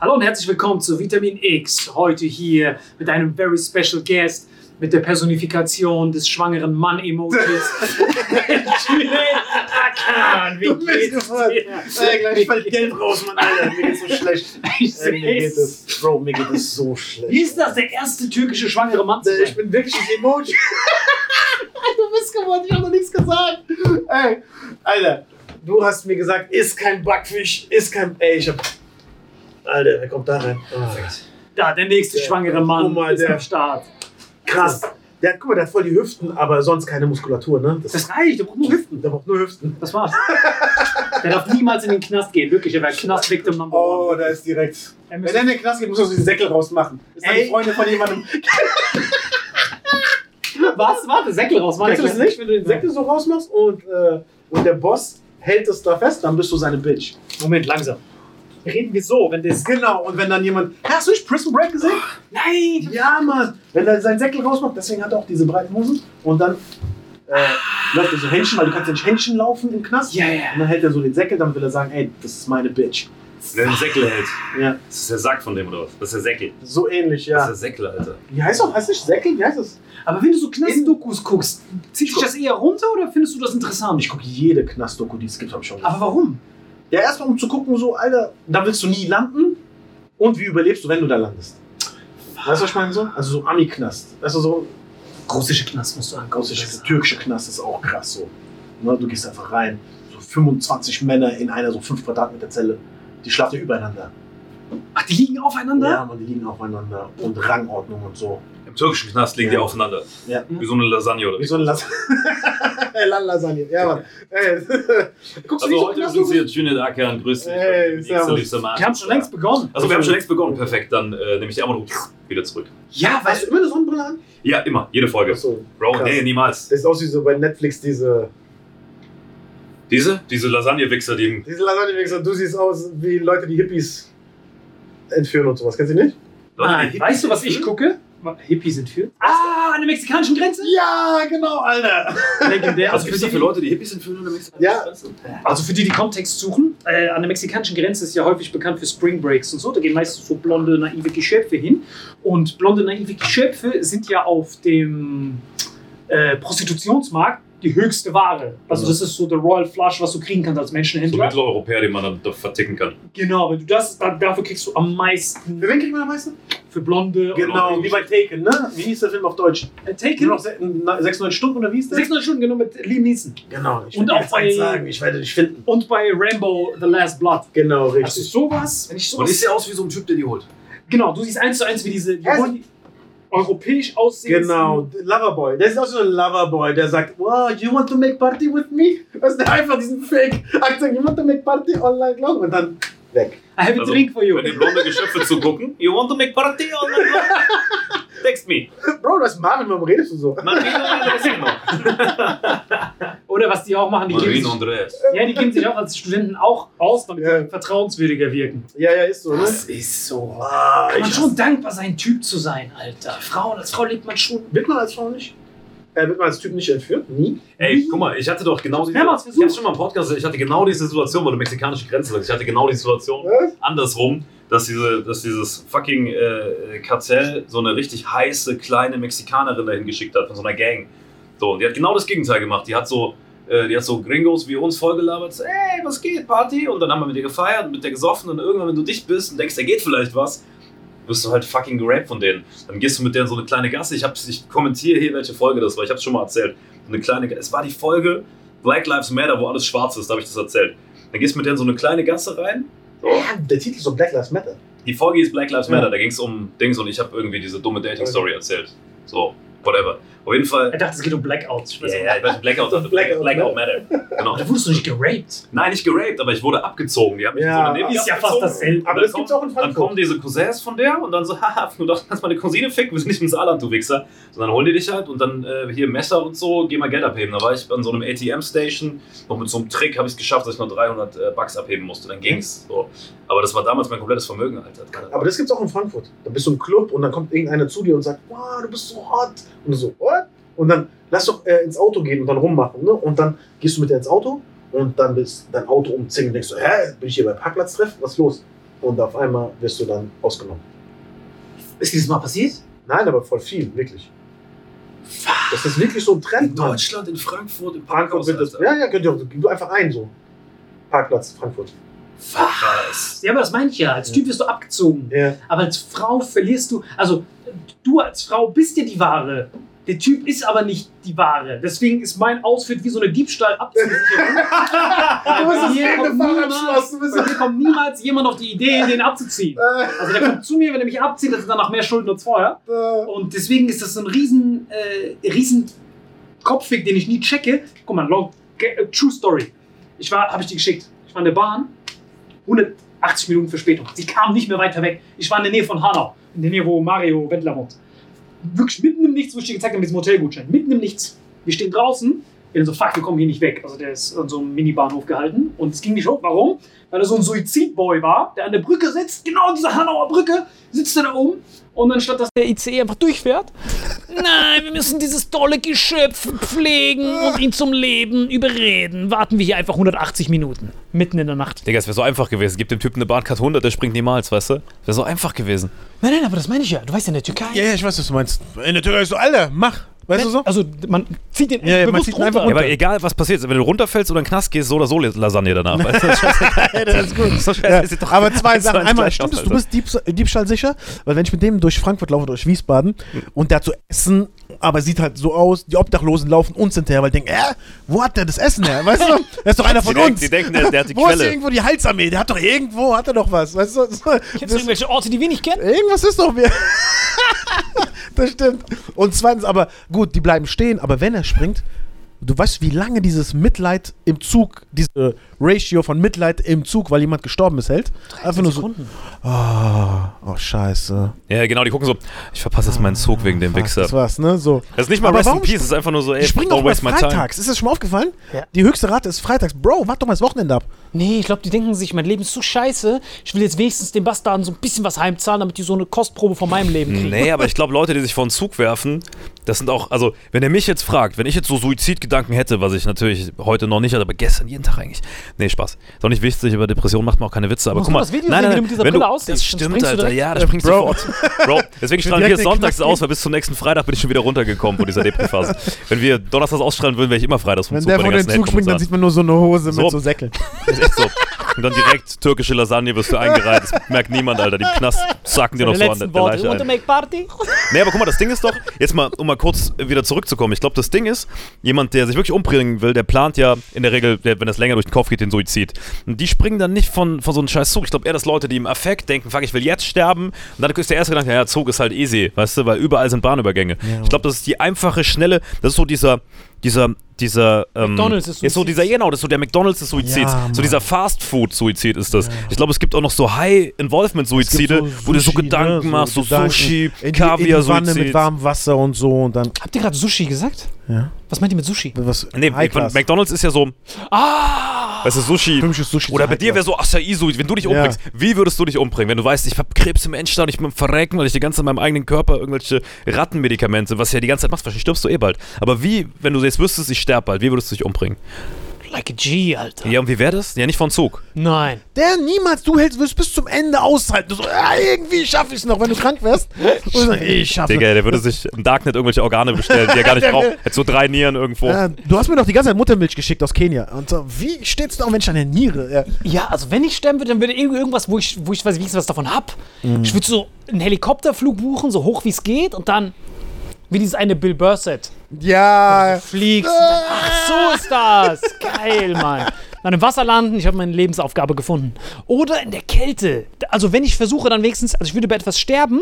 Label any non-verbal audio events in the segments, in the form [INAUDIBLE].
Hallo und herzlich willkommen zu Vitamin X. Heute hier mit einem very special guest, mit der Personifikation des schwangeren Mann-Emojis. [LAUGHS] Julian Akan, wie Du bist geht's dir? Ey, gleich fällt Geld raus, Mann, Alter. Mir geht's so [LAUGHS] schlecht. Ich Ey, mir geht es, Bro, mir geht es so schlecht. Wie ist das, der erste türkische schwangere Mann zu Ich sein? bin wirklich ein Emoji. [LAUGHS] du bist geworden, ich hab noch nichts gesagt. Ey, Alter, du hast mir gesagt, ist kein Backfisch, ist kein. Ey, ich hab. Alter, wer kommt da rein? Oh, Da, der nächste Der- schwangere Mann Guck mal, ist der- am Start. krass. Der, hat- guck mal, der hat voll die Hüften, aber sonst keine Muskulatur, ne? Das, Das reicht, der braucht nur Hüften. der braucht nur Hüften. Das war's. der darf niemals in den Knast gehen. Wirklich, er wäre Knast-Victim Number Oh, da ist direkt. Wenn er in den Knast geht, muss er so den Säckel rausmachen. Ist eine. Freundin von jemandem. [LAUGHS] Was? Warte, Säckel raus. Kennst du das nicht? Wenn du den Säckel so rausmachst und, äh, und der Boss hält es da fest, dann bist du seine Bitch. Moment, langsam. Reden wir so, wenn das. Genau, und wenn dann jemand. Hast du nicht Prison Break gesehen? Nein! Ja, Mann. Wenn er seinen Säckel rausmacht, deswegen hat er auch diese breiten Hosen. Und dann äh, läuft er so Händchen, weil du kannst ja nicht Händchen laufen im Knast. Ja, ja. Und dann hält er so den Säckel, dann will er sagen, ey, das ist meine Bitch. Der den Säckel hält. Ja, Das ist der Sack von dem, oder was? Das ist der Säckel. so ähnlich, Das ist ja. der Säckel, Alter. Wie heißt das? Heißt das Säckel? Wie heißt das? Aber wenn du so Knastdokus guckst, zieht dich das eher runter oder findest du das interessant? Ich gucke jede Knastdoku, die es gibt, hab ich schon Aber warum? Ja, erstmal um zu gucken, so, Alter, da willst du nie landen. Und wie überlebst du, wenn du da landest? Weißt du, was ich meine so? Also so Ami-Knast. Weißt du, so Russische Knast musst du angucken. russische, türkische Knast ist auch krass so. Ne, du gehst einfach rein. So 25 Männer in einer so 5 Quadratmeter Zelle. Die schlafen ja übereinander. Ach, die liegen aufeinander? Ja, man, die liegen aufeinander. Und Rangordnung und so. Im türkischen Knast liegen die Ja. aufeinander. Ja. Wie so eine Lasagne oder Wie so ein Las [LAUGHS] [LAUGHS] Lasagne. Ja, Mann. Ey. [LAUGHS] Guckst du Also so heute übrigens hier Junet Akan, grüß dich. Ey, liebster Mann. Wir haben schon längst begonnen. Also wir haben schon längst begonnen, perfekt. Dann äh, nehme ich die Arme wieder zurück. Ja, Hast du immer eine Sonnenbrille an? Ja, immer, jede Folge. Achso. Bro, krass. nee, niemals. Das ist aus wie so bei Netflix diese. Diese? Diese Lasagne-Wichser, die. Diese Lasagne, du siehst aus wie Leute, die Hippies entführen und sowas. Kennst du nicht? Nein, weißt du, was ich gucke? Hippies entführt. Ah, an der mexikanischen Grenze? Ja, genau, Alter. Legendär. Also für, die, für Leute, die Hippies entführen oder Mexikaner? Ja. also für die, die Kontext suchen, äh, an der mexikanischen Grenze ist ja häufig bekannt für Spring Breaks und so. Da gehen meistens so blonde, naive Geschöpfe hin. Und blonde, naive Geschöpfe sind ja auf dem äh, Prostitutionsmarkt die höchste Ware. Also das ist so der Royal Flush, was du kriegen kannst als So Menschenhändler. Mitteleuropäer, die man dann da verticken kann. Genau, wenn du das, dann, dafür kriegst du am meisten Für wen kriegt man am meisten? für blonde. Genau, wie bei Taken, ne? Wie hieß der Film auf Deutsch? Äh, Take Nur noch It. se- na- sechs, neun Stunden oder wie hieß der? 600 Stunden genommen mit Liam Neeson. Genau, ich Und auch bei- sagen, ich werde dich finden. Und bei Rambo The Last Blood. Genau, Also richtig. sowas, wenn ich Und sowas. ich sehe aus wie so ein Typ, der die holt. Genau, du siehst eins zu eins wie diese, Also- die europäisch aussehen. Genau, Loverboy. Der ist auch so ein Loverboy, der sagt, wow, you want to make party with me? Du, der einfach diesen Fake-Akzent, you want to make party all night long? Und dann weg. I have a Also, drink for you. Wenn die blonde Geschöpfe zugucken, you want to make party all night long? Text me. Bro, du hast Marvin, warum redest du so? Marino Andresino. [LAUGHS] Oder was die auch machen, die geben, Marino sich, Andres. ja, die geben sich auch als Studenten auch aus, damit Ja. sie vertrauenswürdiger wirken. Ja, ja, ist so, ne? ist so. Ah, Kann man schon dankbar sein, Typ zu sein, Alter. Frauen, als Frau lebt man schon. Wird man als Frau nicht? Äh, wird man als Typ nicht entführt? Nie? Ey, guck mal, ich hatte doch genau diese. Mehrmals Ich hab's schon mal im Podcast, ich hatte genau diese Situation, wo du mexikanische Grenze sagst. Ich hatte genau die Situation Was? andersrum, dass, diese, dass dieses fucking äh, Kartell so eine richtig heiße kleine Mexikanerin dahin geschickt hat von so einer Gang. So, und die hat genau das Gegenteil gemacht. Die hat so, äh, die hat so Gringos wie uns vollgelabert, so, ey, was geht, Party? Und dann haben wir mit ihr gefeiert und mit der gesoffen und irgendwann, wenn du dicht bist und denkst, da geht vielleicht was, wirst du halt fucking geraped von denen. Dann gehst du mit denen so eine kleine Gasse. Ich, ich kommentiere hier, welche Folge das war. Ich hab's schon mal erzählt. Eine kleine, es war die Folge Black Lives Matter, wo alles schwarz ist, da habe ich das erzählt. Dann gehst du mit denen so eine kleine Gasse rein. Ja, der Titel ist so Black Lives Matter. Die Folge hieß Black Lives Ja. Matter, da ging es um Dings und ich habe irgendwie diese dumme Dating-Story erzählt. So, whatever. Auf jeden Fall. Er dachte, es geht um Blackouts. Ich Ja, weiß ja, ich weiß, [LAUGHS] Blackout, Blackout Blackout, Blackout Matter. Genau. Aber da wurdest du nicht geraped. Nein, nicht geraped, aber ich wurde abgezogen. Die haben mich Ja, in so ist ja fast dasselbe. Und Aber dann das gibt's auch in Dann Frankfurt. kommen diese Cousins von der und dann so, [LAUGHS] haha, du dachtest, kannst meine Cousine ficken, wir sind nicht im Saarland, du Wichser. Und dann holen die dich halt und dann äh, hier Messer und so, geh mal Geld abheben. Da war ich an so einem ATM-Station, noch mit so einem Trick habe ich es geschafft, dass ich noch 300 äh, Bucks abheben musste. Dann ging's. So. Aber das war damals mein komplettes Vermögen, Alter. Aber das gibt's auch in Frankfurt. Da bist du im Club und dann kommt irgendeiner zu dir und sagt, wow, du bist so hot. Und du so, what? Und dann lass doch äh, ins Auto gehen und dann rummachen. Ne? Und dann gehst du mit dir ins Auto und dann bist dein Auto umzingeln und denkst so, hä, bin ich hier bei Parkplatztreff? Was ist los? Und auf einmal wirst du dann ausgenommen. Ist dieses Mal passiert? Nein, aber voll viel, wirklich. Das ist wirklich so ein in Trend. Mann. Deutschland, in Frankfurt, in Frankfurt Parkhaus, wird das. Ja, ja, könnt ihr auch. Gib du einfach ein so. Parkplatz, Frankfurt. Krass. Ja, aber das meine ich ja. Als Typ wirst du abgezogen. Ja. Aber als Frau verlierst du. Also, du als Frau bist ja die Ware. Der Typ ist aber nicht die Ware. Deswegen ist mein Outfit wie so eine Diebstahl-Abziehsicherung. [LAUGHS] Du Hier kommt Fahrradschloss. Du mir kommt niemals jemand auf die Idee, den abzuziehen. Also der kommt zu mir, wenn er mich abzieht, das sind danach mehr Schulden als vorher. Und deswegen ist das so ein riesen, äh, riesen Kopfweg, den ich nie checke. Guck mal, long, äh, True Story. Ich war, habe ich die geschickt. Ich war in der Bahn, 180 Minuten Verspätung. Sie kam nicht mehr weiter weg. Ich war in der Nähe von Hanau, in der Nähe, wo Mario Wendler wohnt. Wirklich mitten im Nichts, wo ich dir gezeigt habe, mit diesem Hotelgutschein. Mitten im Nichts. Wir stehen draußen. Wir so, fuck, wir kommen hier nicht weg. Also der ist an so einem Minibahnhof gehalten. Und es ging nicht hoch. Warum? Weil er so ein Suizidboy war, der an der Brücke sitzt, genau an dieser Hanauer Brücke, sitzt er da oben. Und anstatt dass der ICE einfach durchfährt, nein, wir müssen dieses tolle Geschöpf pflegen und ihn zum Leben überreden, warten wir hier einfach 180 Minuten. Mitten in der Nacht. Digga, es wäre so einfach gewesen. Gib dem Typen eine Bahncard 100, der springt niemals, weißt du? Wäre so einfach gewesen. Nein, nein, aber das meine ich ja. Du weißt ja, in der Türkei. Ja, ja, ich weiß, was du meinst. In der Türkei ist so, Alter, mach. Weißt du so? Also, man zieht den Ja, ja, man bewusst zieht ihn einfach Ja, aber egal, was passiert, wenn du runterfällst oder in den Knast gehst, so oder so Lasagne danach. Weißt du? Das ist [LAUGHS] scheißegal. das ist gut. So Ja, doch- aber zwei Sachen. Einmal, stimmt es, du bist Diebs diebstahlsicher? Weil wenn ich mit dem durch Frankfurt laufe, durch Wiesbaden und der hat so Essen, aber sieht halt so aus, die Obdachlosen laufen uns hinterher, weil die denken, äh, wo hat der das Essen her? Weißt du? Der ist doch [LAUGHS] einer von Die denken- uns. die denken, der- der hat die [LAUGHS] wo ist Quelle. irgendwo die Heilsarmee? Der hat doch irgendwo, hat er doch was. Weißt du? So, Kennst du das, irgendwelche Orte, die wir nicht kennen? irgendwas ist doch mir. das stimmt. Und zweitens, aber gut, die bleiben stehen, aber wenn er springt, Du weißt, wie lange dieses Mitleid im Zug, diese Ratio von Mitleid im Zug, weil jemand gestorben ist, hält? Einfach nur so. Oh, oh, scheiße. Ja, genau, die gucken so, ich verpasse jetzt meinen Zug wegen dem Fuck, Wichser. Das war's, ne? So. Das ist nicht mal Aber Rest in Peace, es ist einfach nur so, ey, Die springen auch mal waste my time. freitags. Ist das schon mal aufgefallen? Ja. Die höchste Rate ist freitags. Bro, warte doch mal das Wochenende ab. Nee, ich glaube, die denken sich, mein Leben ist so scheiße. Ich will jetzt wenigstens den Bastarden so ein bisschen was heimzahlen, damit die so eine Kostprobe von meinem Leben kriegen. Nee, aber [LAUGHS] ich glaube, Leute, die sich vor den Zug werfen, das sind auch, also, wenn er mich jetzt fragt, wenn ich jetzt so Suizidgedanken hätte, was ich natürlich heute noch nicht hatte, aber gestern jeden Tag eigentlich. Nee, Spaß. Ist auch nicht wichtig, über Depressionen macht man auch keine Witze, aber guck du mal. das Video sehen, wie du mit dieser wenn Brille aussiehst? Das stimmt, springst du Alter, direkt. ja, das springst du Bro. sofort. Bro, deswegen strahlen wir sonntags aus, weil bis zum nächsten Freitag bin ich schon wieder runtergekommen von dieser Depri-Phase. [LAUGHS] wenn wir donnerstags ausstrahlen würden, wäre ich immer freitags vom Wenn Zug der von den Zug springt, dann sieht man nur so eine Hose So. mit so Säckeln. [LAUGHS] Das ist echt so. Und dann direkt türkische Lasagne wirst du [LAUGHS] eingereiht. Das merkt niemand, Alter. Die Knast sacken dir noch so an der, der. Leiche ein. make party? Nee, aber guck mal, das Ding ist doch, jetzt mal, um mal kurz wieder zurückzukommen. Ich glaube, das Ding ist, jemand, der sich wirklich umbringen will, der plant ja in der Regel, der, wenn das länger durch den Kopf geht, den Suizid. Und die springen dann nicht von, von so einem scheiß Zug. Ich glaube eher, dass Leute, die im Affekt denken, fuck, ich will jetzt sterben. Und dann ist der erste Gedanke, ja, Zug ist halt easy, weißt du, weil überall sind Bahnübergänge. ich glaube, das ist die einfache, schnelle, das ist so dieser, dieser, dieser, ähm, McDonald's des ist so dieser, genau, das ist so der McDonalds des Suizids. Ja, so dieser Fast-Food-Suizid ist das. Ich glaube, es gibt auch noch so High-Involvement-Suizide, wo du so Sushi, Gedanken ne, machst, so Gedanken. Sushi, in die, in die Wanne mit warmem Wasser und so und dann. Habt ihr gerade Sushi gesagt? Ja. Was meint ihr mit Sushi? Was, Nee, High. McDonalds ist ja so, Ah! weißt du, Sushi. Für mich ist Sushi Oder so bei High dir wäre so Acai-Suizid, wenn du dich Ja. umbringst. Wie würdest du dich umbringen, wenn du weißt, ich hab Krebs im Endstadium, ich bin Verrecken, weil ich die ganze Zeit in meinem eigenen Körper irgendwelche Rattenmedikamente, was ja die ganze Zeit machst, wahrscheinlich stirbst du eh bald. Aber wie, wenn du jetzt wüsstest, ich sterbe bald, wie würdest du dich umbringen? Like a G, Alter. Ja, und wie wäre das? Ja, nicht von Zug. Nein. Der niemals, du hältst, wirst bis zum Ende aushalten. Du so, ja, irgendwie schaffe ich es noch, wenn du krank wärst. Und so, ich schaffe Digga, der würde sich im Darknet irgendwelche Organe bestellen, die er gar nicht [LAUGHS] braucht. Hätte so drei Nieren irgendwo. ja, Du hast mir doch die ganze Zeit Muttermilch geschickt aus Kenia. Und so, wie steht's da, wenn ich eine Niere? Ja. Ja, also wenn ich sterben würde, dann würde irgend- irgendwas, wo ich, wo ich weiß, wenigstens was davon hab. Mhm. Ich würde so einen Helikopterflug buchen, so hoch wie es geht und dann wie dieses eine Bill Burr Set. Ja. Fliegst. und dann, ach, so ist das. Geil, Mann. Dann im Wasser landen, ich habe meine Lebensaufgabe gefunden. Oder in der Kälte. Also wenn ich versuche, dann wenigstens, also ich würde bei etwas sterben,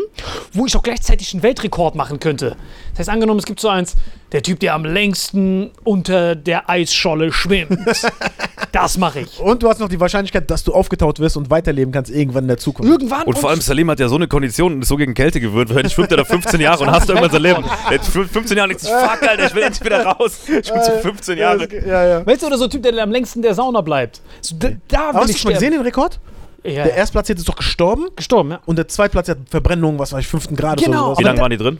wo ich auch gleichzeitig einen Weltrekord machen könnte. Das heißt, angenommen, es gibt so eins, der Typ, der am längsten unter der Eisscholle schwimmt. [LAUGHS] das mache ich. Und du hast noch die Wahrscheinlichkeit, dass du aufgetaut wirst und weiterleben kannst irgendwann in der Zukunft. Irgendwann. Und vor allem Salim hat ja so eine Kondition und ist so gegen Kälte gewöhnt. Wahrscheinlich schwimmt er da 15 Jahre und hast irgendwann sein Leben. Jetzt 15 Jahre du, fuck, Alter, ich will endlich wieder raus. Ich bin zu 15 Jahre. Ja, ja. Weißt du, oder so ein Typ, der am längsten in der Sauna bleibt. So, da, da will hast du ich schon mal gesehen, den Rekord? Ja, Der. Erstplatzierte ist doch gestorben gestorben, ja. und der Zweitplatzierte hat Verbrennung, was weiß ich, fünften Grades Genau, oder sowas. Wie lange waren die drin?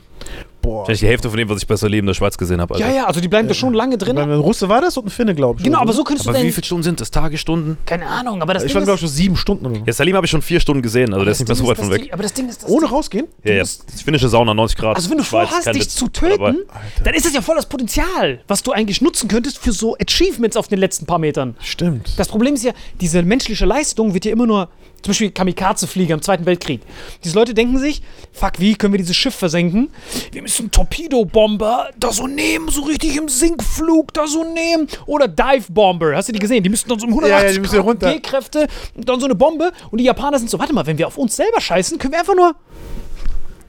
Boah. Wahrscheinlich die Hälfte von dem, was ich bei Salim in der Schweiz gesehen habe. Ja, ja, also die bleiben da schon lange drin. Ein Russe war das und ein Finne, glaube ich. Genau, aber so könntest Aber du wie denn. viele Stunden sind das? Tagesstunden? Keine Ahnung, aber das Ich Ding war, glaube ich, schon sieben Stunden oder so. Ja, Salim habe ich schon vier Stunden gesehen, also der ist nicht mehr so weit von weg. Die, aber das Ding ist, dass Ohne rausgehen? Ja, ja. Das finnische Sauna 90 Grad. Also wenn du Schweiz, vorhast, kein dich Witz. zu töten, dann ist das ja voll das Potenzial, was du eigentlich nutzen könntest für so Achievements auf den letzten paar Metern. Stimmt. Das Problem ist ja, diese menschliche Leistung wird ja immer nur, zum Beispiel Kamikaze-Flieger im Zweiten Weltkrieg. Diese Leute denken sich, fuck, wie können wir dieses Schiff versenken? Wir müssen Torpedobomber da so nehmen, so richtig im Sinkflug da so nehmen. Oder Dive-Bomber, hast du die gesehen? Die müssten dann so um 180 Ja, ja, Grad. G-Kräfte und dann so eine Bombe. Und die Japaner sind so, warte mal, wenn wir auf uns selber scheißen, können wir einfach nur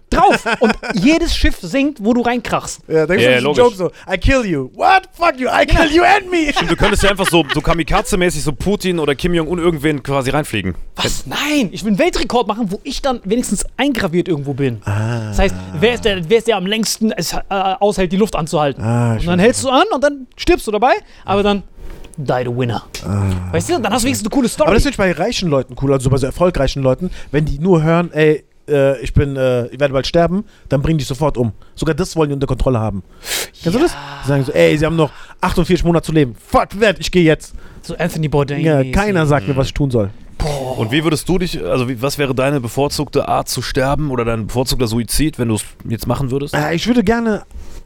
drauf. Und jedes Schiff sinkt, wo du reinkrachst. Ja, da gibt Ja, es ja, logisch. Joke so, I kill you. What? Fuck you, I kill you and me. Du könntest ja einfach so, so Kamikaze-mäßig so Putin oder Kim Jong-un irgendwen quasi reinfliegen. Was? Nein, ich will einen Weltrekord machen, wo ich dann wenigstens eingraviert irgendwo bin. Ah. Das heißt, wer ist der, wer ist der am längsten es äh, aushält, die Luft anzuhalten? Ah, und dann hältst du an und dann stirbst du dabei, aber dann die the winner. Weißt du, dann hast du wenigstens eine coole Story. Ah. Aber das finde ich bei reichen Leuten cool, also bei so erfolgreichen Leuten, wenn die nur hören, ey, äh, ich bin, äh, ich werde bald sterben, dann bringen die sofort um. Sogar das wollen die unter Kontrolle haben. Kennst du das? Die sagen so, ey, sie haben noch 48 Monate zu leben. Fuck that, ich gehe jetzt. so Anthony Bourdain. Ja, keiner sagt mir, was ich tun soll. Und wie würdest du dich, also wie, was wäre deine bevorzugte Art zu sterben oder dein bevorzugter Suizid, wenn du es jetzt machen würdest? Äh, ich würde gerne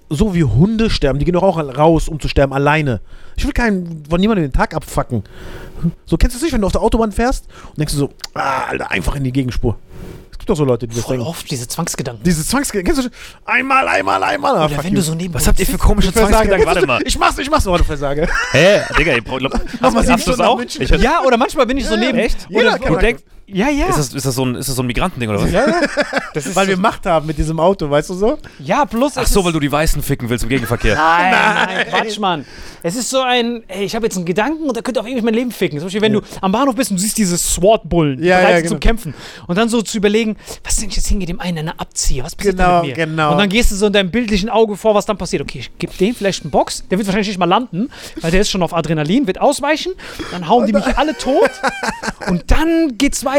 so wie Hunde sterben. Die gehen doch auch raus, um zu sterben, alleine. Ich will keinen von niemandem den Tag abfacken. So kennst du es nicht, wenn du auf der Autobahn fährst und denkst du so, ah, Alter, einfach in die Gegenspur. Es gibt doch so Leute, die das Voll denken. oft diese Zwangsgedanken. Dieses Zwangsge... Kennst du einmal, einmal, einmal. Ah, Oder fuck wenn you. du so neben Was habt ihr für komische. Zwangsgedanken? Warte mal. Ich mach's, ich mach's, oh, du Versage. Hä? Digga, ich glaub, hast, mal sieben hast du das auch? Ich, Ja, oder manchmal bin ich so neben. Echt? Oder Jeder du kann- denkst, Ja, ja. Ist das, ist das so ein, ist das so ein Migrantending oder was? ja, ja. [LAUGHS] Das ist Weil so- wir Macht haben mit diesem Auto, weißt du so? ja, plus Ach so, weil du die Weißen ficken willst im Gegenverkehr. [LAUGHS] Nein, nein, Quatsch, Mann. Es ist so ein, ey, ich habe jetzt einen Gedanken und der könnte auf ewig mein Leben ficken. Zum Beispiel, wenn du am Bahnhof bist und du siehst diese SWAT-Bullen, Ja, bereit ja, sind zum genau. Kämpfen. Und dann so zu überlegen, was wenn ich jetzt hingehe, dem einen eine abziehe? Was passiert Genau, dann mit mir? genau. Und dann gehst du so in deinem bildlichen Auge vor, was dann passiert. Okay, ich gebe dem vielleicht einen Box, der wird wahrscheinlich nicht mal landen, weil der ist schon auf Adrenalin, wird ausweichen, dann hauen die mich alle tot [LAUGHS] und dann geht's weiter.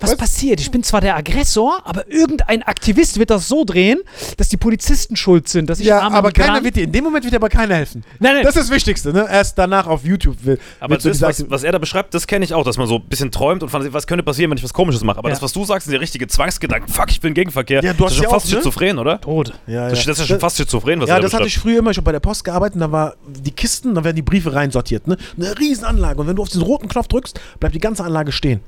Was, passiert? Ich bin zwar der Aggressor, aber irgendein Aktivist wird das so drehen, dass die Polizisten schuld sind, dass ich Ja, aber keiner wird dir, in dem Moment wird dir aber keiner helfen. Nein, nein. Das ist das Wichtigste, ne? Erst danach auf YouTube will. Aber das, was, was er da beschreibt, das kenne ich auch, dass man so ein bisschen träumt und fantasiert, was könnte passieren, wenn ich was Komisches mache. Aber Ja. das, was du sagst, sind der richtige Zwangsgedanken. Fuck, ich bin Gegenverkehr. Ja, du das hast ist ja schon fast ne? schizophren, oder? Tot. ja, Das, das ist ja schon fast schizophren, was Ja, er da das hatte ich früher immer. Ich habe bei der Post gearbeitet und da war die Kisten, da werden die Briefe reinsortiert. Ne? Eine Riesenanlage. Und wenn du auf diesen roten Knopf drückst, bleibt die ganze Anlage stehen.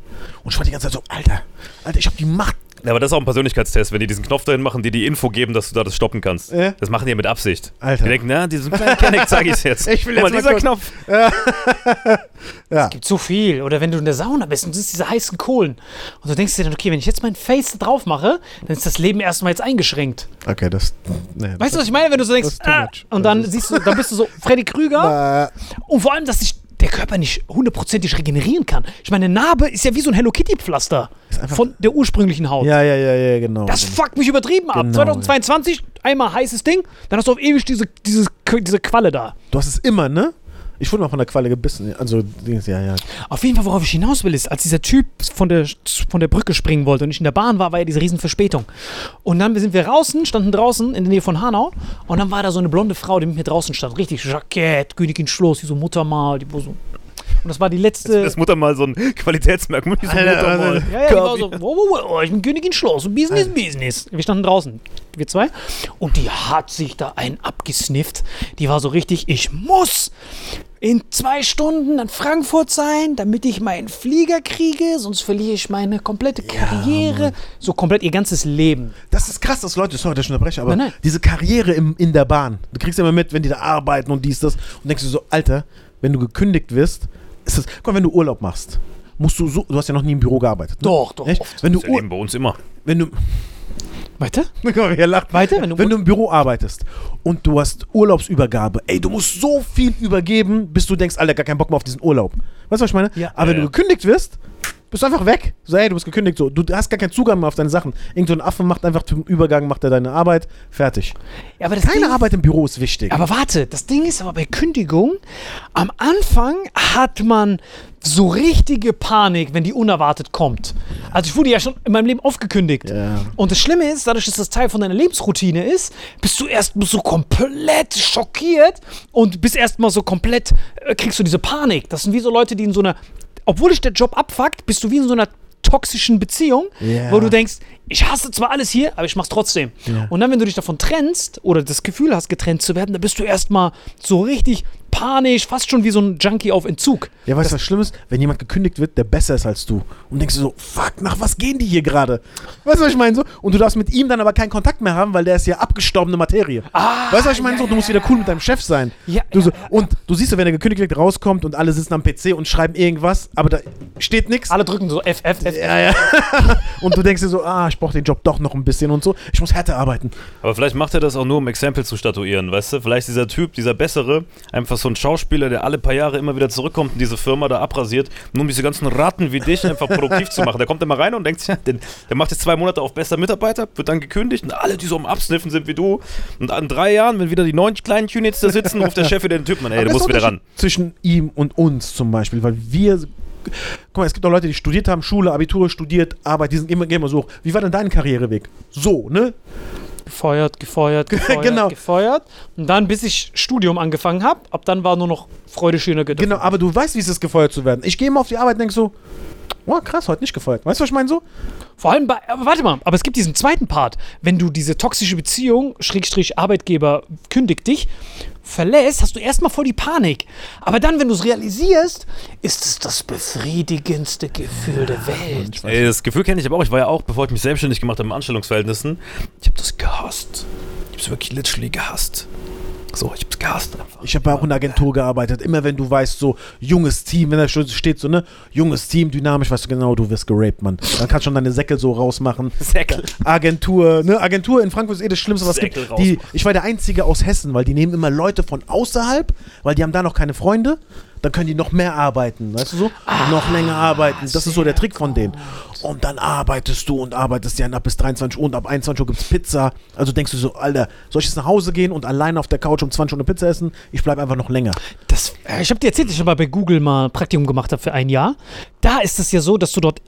Und ich war die ganze Zeit so, Alter, Alter, ich habe die Macht. Ja, aber das ist auch ein Persönlichkeitstest, wenn die diesen Knopf dahin machen, die die Info geben, dass du da das stoppen kannst. Ja. Das machen die ja mit Absicht. Alter. Die denken, na, diesen kleinen Kenneck zeige ich jetzt. [LAUGHS] Ich will mal, jetzt mal dieser kurz- Knopf. [LAUGHS] gibt so viel. Oder wenn du in der Sauna bist und siehst diese heißen Kohlen und du denkst dir dann, okay, wenn ich jetzt mein Face drauf mache, dann ist das Leben erstmal jetzt eingeschränkt. Okay, das. Nee, Weißt du, was ich meine? Wenn du so denkst, ah, und dann siehst du, dann bist du so Freddy Krüger [LAUGHS] Äh, und vor allem, dass sich der Körper nicht hundertprozentig regenerieren kann. Ich meine, eine Narbe ist ja wie so ein Hello Kitty Pflaster einfach- von der ursprünglichen Haut. ja, ja, ja, ja, genau. Das fuckt mich übertrieben ab. Genau, 2022, einmal heißes Ding, dann hast du auf ewig diese, diese, diese Qualle da. du hast es immer, ne? Ich wurde mal von der Qualle gebissen. Also, ja, ja. Auf jeden Fall, worauf ich hinaus will, ist, als dieser Typ von der, von der Brücke springen wollte und ich in der Bahn war, war ja diese riesen Verspätung. Und dann sind wir draußen, standen draußen in der Nähe von Hanau und dann war da so eine blonde Frau, die mit mir draußen stand. Richtig Jackett, Königin Schloss, wie so Muttermal, die wo so. Und das war die letzte. Das Mutter mal so ein Qualitätsmerkmal. So Alter, Muttermal. Alter. Ja, ja, die war so, wow, wow, wow, ich bin Königin Schloss, und Business, Business. Wir standen draußen, wir zwei. Und die hat sich da einen abgesnifft. Die war so richtig, ich muss in zwei Stunden in Frankfurt sein, damit ich meinen Flieger kriege, sonst verliere ich meine komplette Karriere, so komplett ihr ganzes Leben. Das ist krass, dass Leute, sorry, dass ich unterbreche, aber Nein, nein. diese Karriere im, in der Bahn, du kriegst ja immer mit, wenn die da arbeiten und dies, das, und denkst du so, Alter, wenn du gekündigt wirst, ist das, guck mal, wenn du Urlaub machst, musst du so, du hast ja noch nie im Büro gearbeitet. Ne? Doch, doch. Echt? oft. Wenn du, Das erleben bei uns immer. wenn du, Weiter? [LAUGHS] wer lacht. Weiter? Wenn du, Wenn du im Büro arbeitest und du hast Urlaubsübergabe, ey, du musst so viel übergeben, bis du denkst, Alter, gar keinen Bock mehr auf diesen Urlaub. Weißt du, was ich meine? Ja. Aber wenn du gekündigt wirst, bist du einfach weg. So, ey, du bist gekündigt. So. Du hast gar keinen Zugang mehr auf deine Sachen. Irgend so ein Affe macht einfach zum Übergang, macht er deine Arbeit, fertig. ja, aber das Keine Ding- Arbeit im Büro ist wichtig. Aber warte, das Ding ist aber bei Kündigung, am Anfang hat man so richtige Panik, wenn die unerwartet kommt. Also ich wurde ja schon in meinem Leben oft gekündigt. Ja. Und das Schlimme ist, dadurch, dass das Teil von deiner Lebensroutine ist, bist du erst so komplett schockiert und bist erstmal so komplett, äh, kriegst du diese Panik. Das sind wie so Leute, die in so einer, obwohl dich der Job abfuckt, bist du wie in so einer toxischen Beziehung, Ja. wo du denkst, ich hasse zwar alles hier, aber ich mach's trotzdem. Und dann, wenn du dich davon trennst oder das Gefühl hast, getrennt zu werden, dann bist du erstmal so richtig panisch, fast schon wie so ein Junkie auf Entzug. Ja, weißt du, was schlimm ist? Wenn jemand gekündigt wird, der besser ist als du. Und denkst du so, fuck, nach was gehen die hier gerade? Weißt du, was ich meine? So? Und du darfst mit ihm dann aber keinen Kontakt mehr haben, weil der ist ja abgestorbene Materie. Ah, weißt du, was ich meine? so, du musst wieder cool mit deinem Chef sein. Ja, du so, ja, ja, und du siehst ja, wenn er gekündigt wird, rauskommt und alle sitzen am PC und schreiben irgendwas, aber da steht nichts. Alle drücken so F, F, F. Ja, ja. [LAUGHS] und du denkst dir so, ah, ich brauche den Job doch noch ein bisschen und so. Ich muss härter arbeiten. Aber vielleicht macht er das auch nur, um Exempel zu statuieren, weißt du? Vielleicht dieser Typ, dieser Bessere, einfach so ein Schauspieler, der alle paar Jahre immer wieder zurückkommt und diese Firma da abrasiert, nur um diese ganzen Ratten wie dich einfach produktiv zu machen. Der kommt immer rein und denkt, ja, der, der macht jetzt zwei Monate auf bester Mitarbeiter, wird dann gekündigt und alle, die so am Absniffen sind wie du. Und an drei Jahren, wenn wieder die neun kleinen Units da sitzen, ruft der Chef wieder den Typen an, ey, Aber du musst wieder der ran. Zwischen ihm und uns zum Beispiel, weil wir. Guck mal, es gibt auch Leute, die studiert haben, Schule, Abitur studiert, Arbeit, die sind immer, gehen immer so hoch. Wie war denn dein Karriereweg? So, ne? Gefeuert, gefeuert, [LAUGHS] gefeuert, Genau. gefeuert. Und dann, bis ich Studium angefangen habe, ab dann war nur noch Freude, schöner Götter. Genau, aber du weißt, wie es ist, gefeuert zu werden. Ich gehe immer auf die Arbeit und denke so, oh krass, heute nicht gefeuert. Weißt du, was ich meine so? Vor allem bei, aber warte mal, aber es gibt diesen zweiten Part. Wenn du diese toxische Beziehung, Schrägstrich Arbeitgeber kündigt dich, verlässt, hast du erstmal voll die Panik. Aber dann, wenn du es realisierst, ist es das befriedigendste Gefühl der Welt. Ey, das Gefühl kenne ich aber auch. Ich war ja auch, bevor ich mich selbstständig gemacht habe in Anstellungsverhältnissen, ich habe das gehasst. Ich habe es wirklich literally gehasst. So. Ich hab's gehasst einfach. Ich habe auch in der Agentur gearbeitet. Immer wenn du weißt, so junges Team, wenn da schon steht, so ne, junges Team, dynamisch, weißt du genau, du wirst geraped, Mann. Dann kannst du schon deine Säckel so rausmachen. Säckel. Agentur, ne, Agentur in Frankfurt ist eh das Schlimmste, was es Säckel gibt. Die, ich war der Einzige aus Hessen, weil die nehmen immer Leute von außerhalb, weil die haben da noch keine Freunde. Dann können die noch mehr arbeiten, weißt du so? noch länger arbeiten. Das ist so der Trick von denen. Und dann arbeitest du und arbeitest ja ab bis 23 Uhr und ab 21 Uhr gibt es Pizza. Also denkst du so, Alter, soll ich jetzt nach Hause gehen und alleine auf der Couch um 20 Uhr eine Pizza essen? Ich bleibe einfach noch länger. Das, äh, ich habe dir erzählt, dass ich mal bei Google mal Praktikum gemacht habe für ein Jahr. Da ist es ja so, dass du dort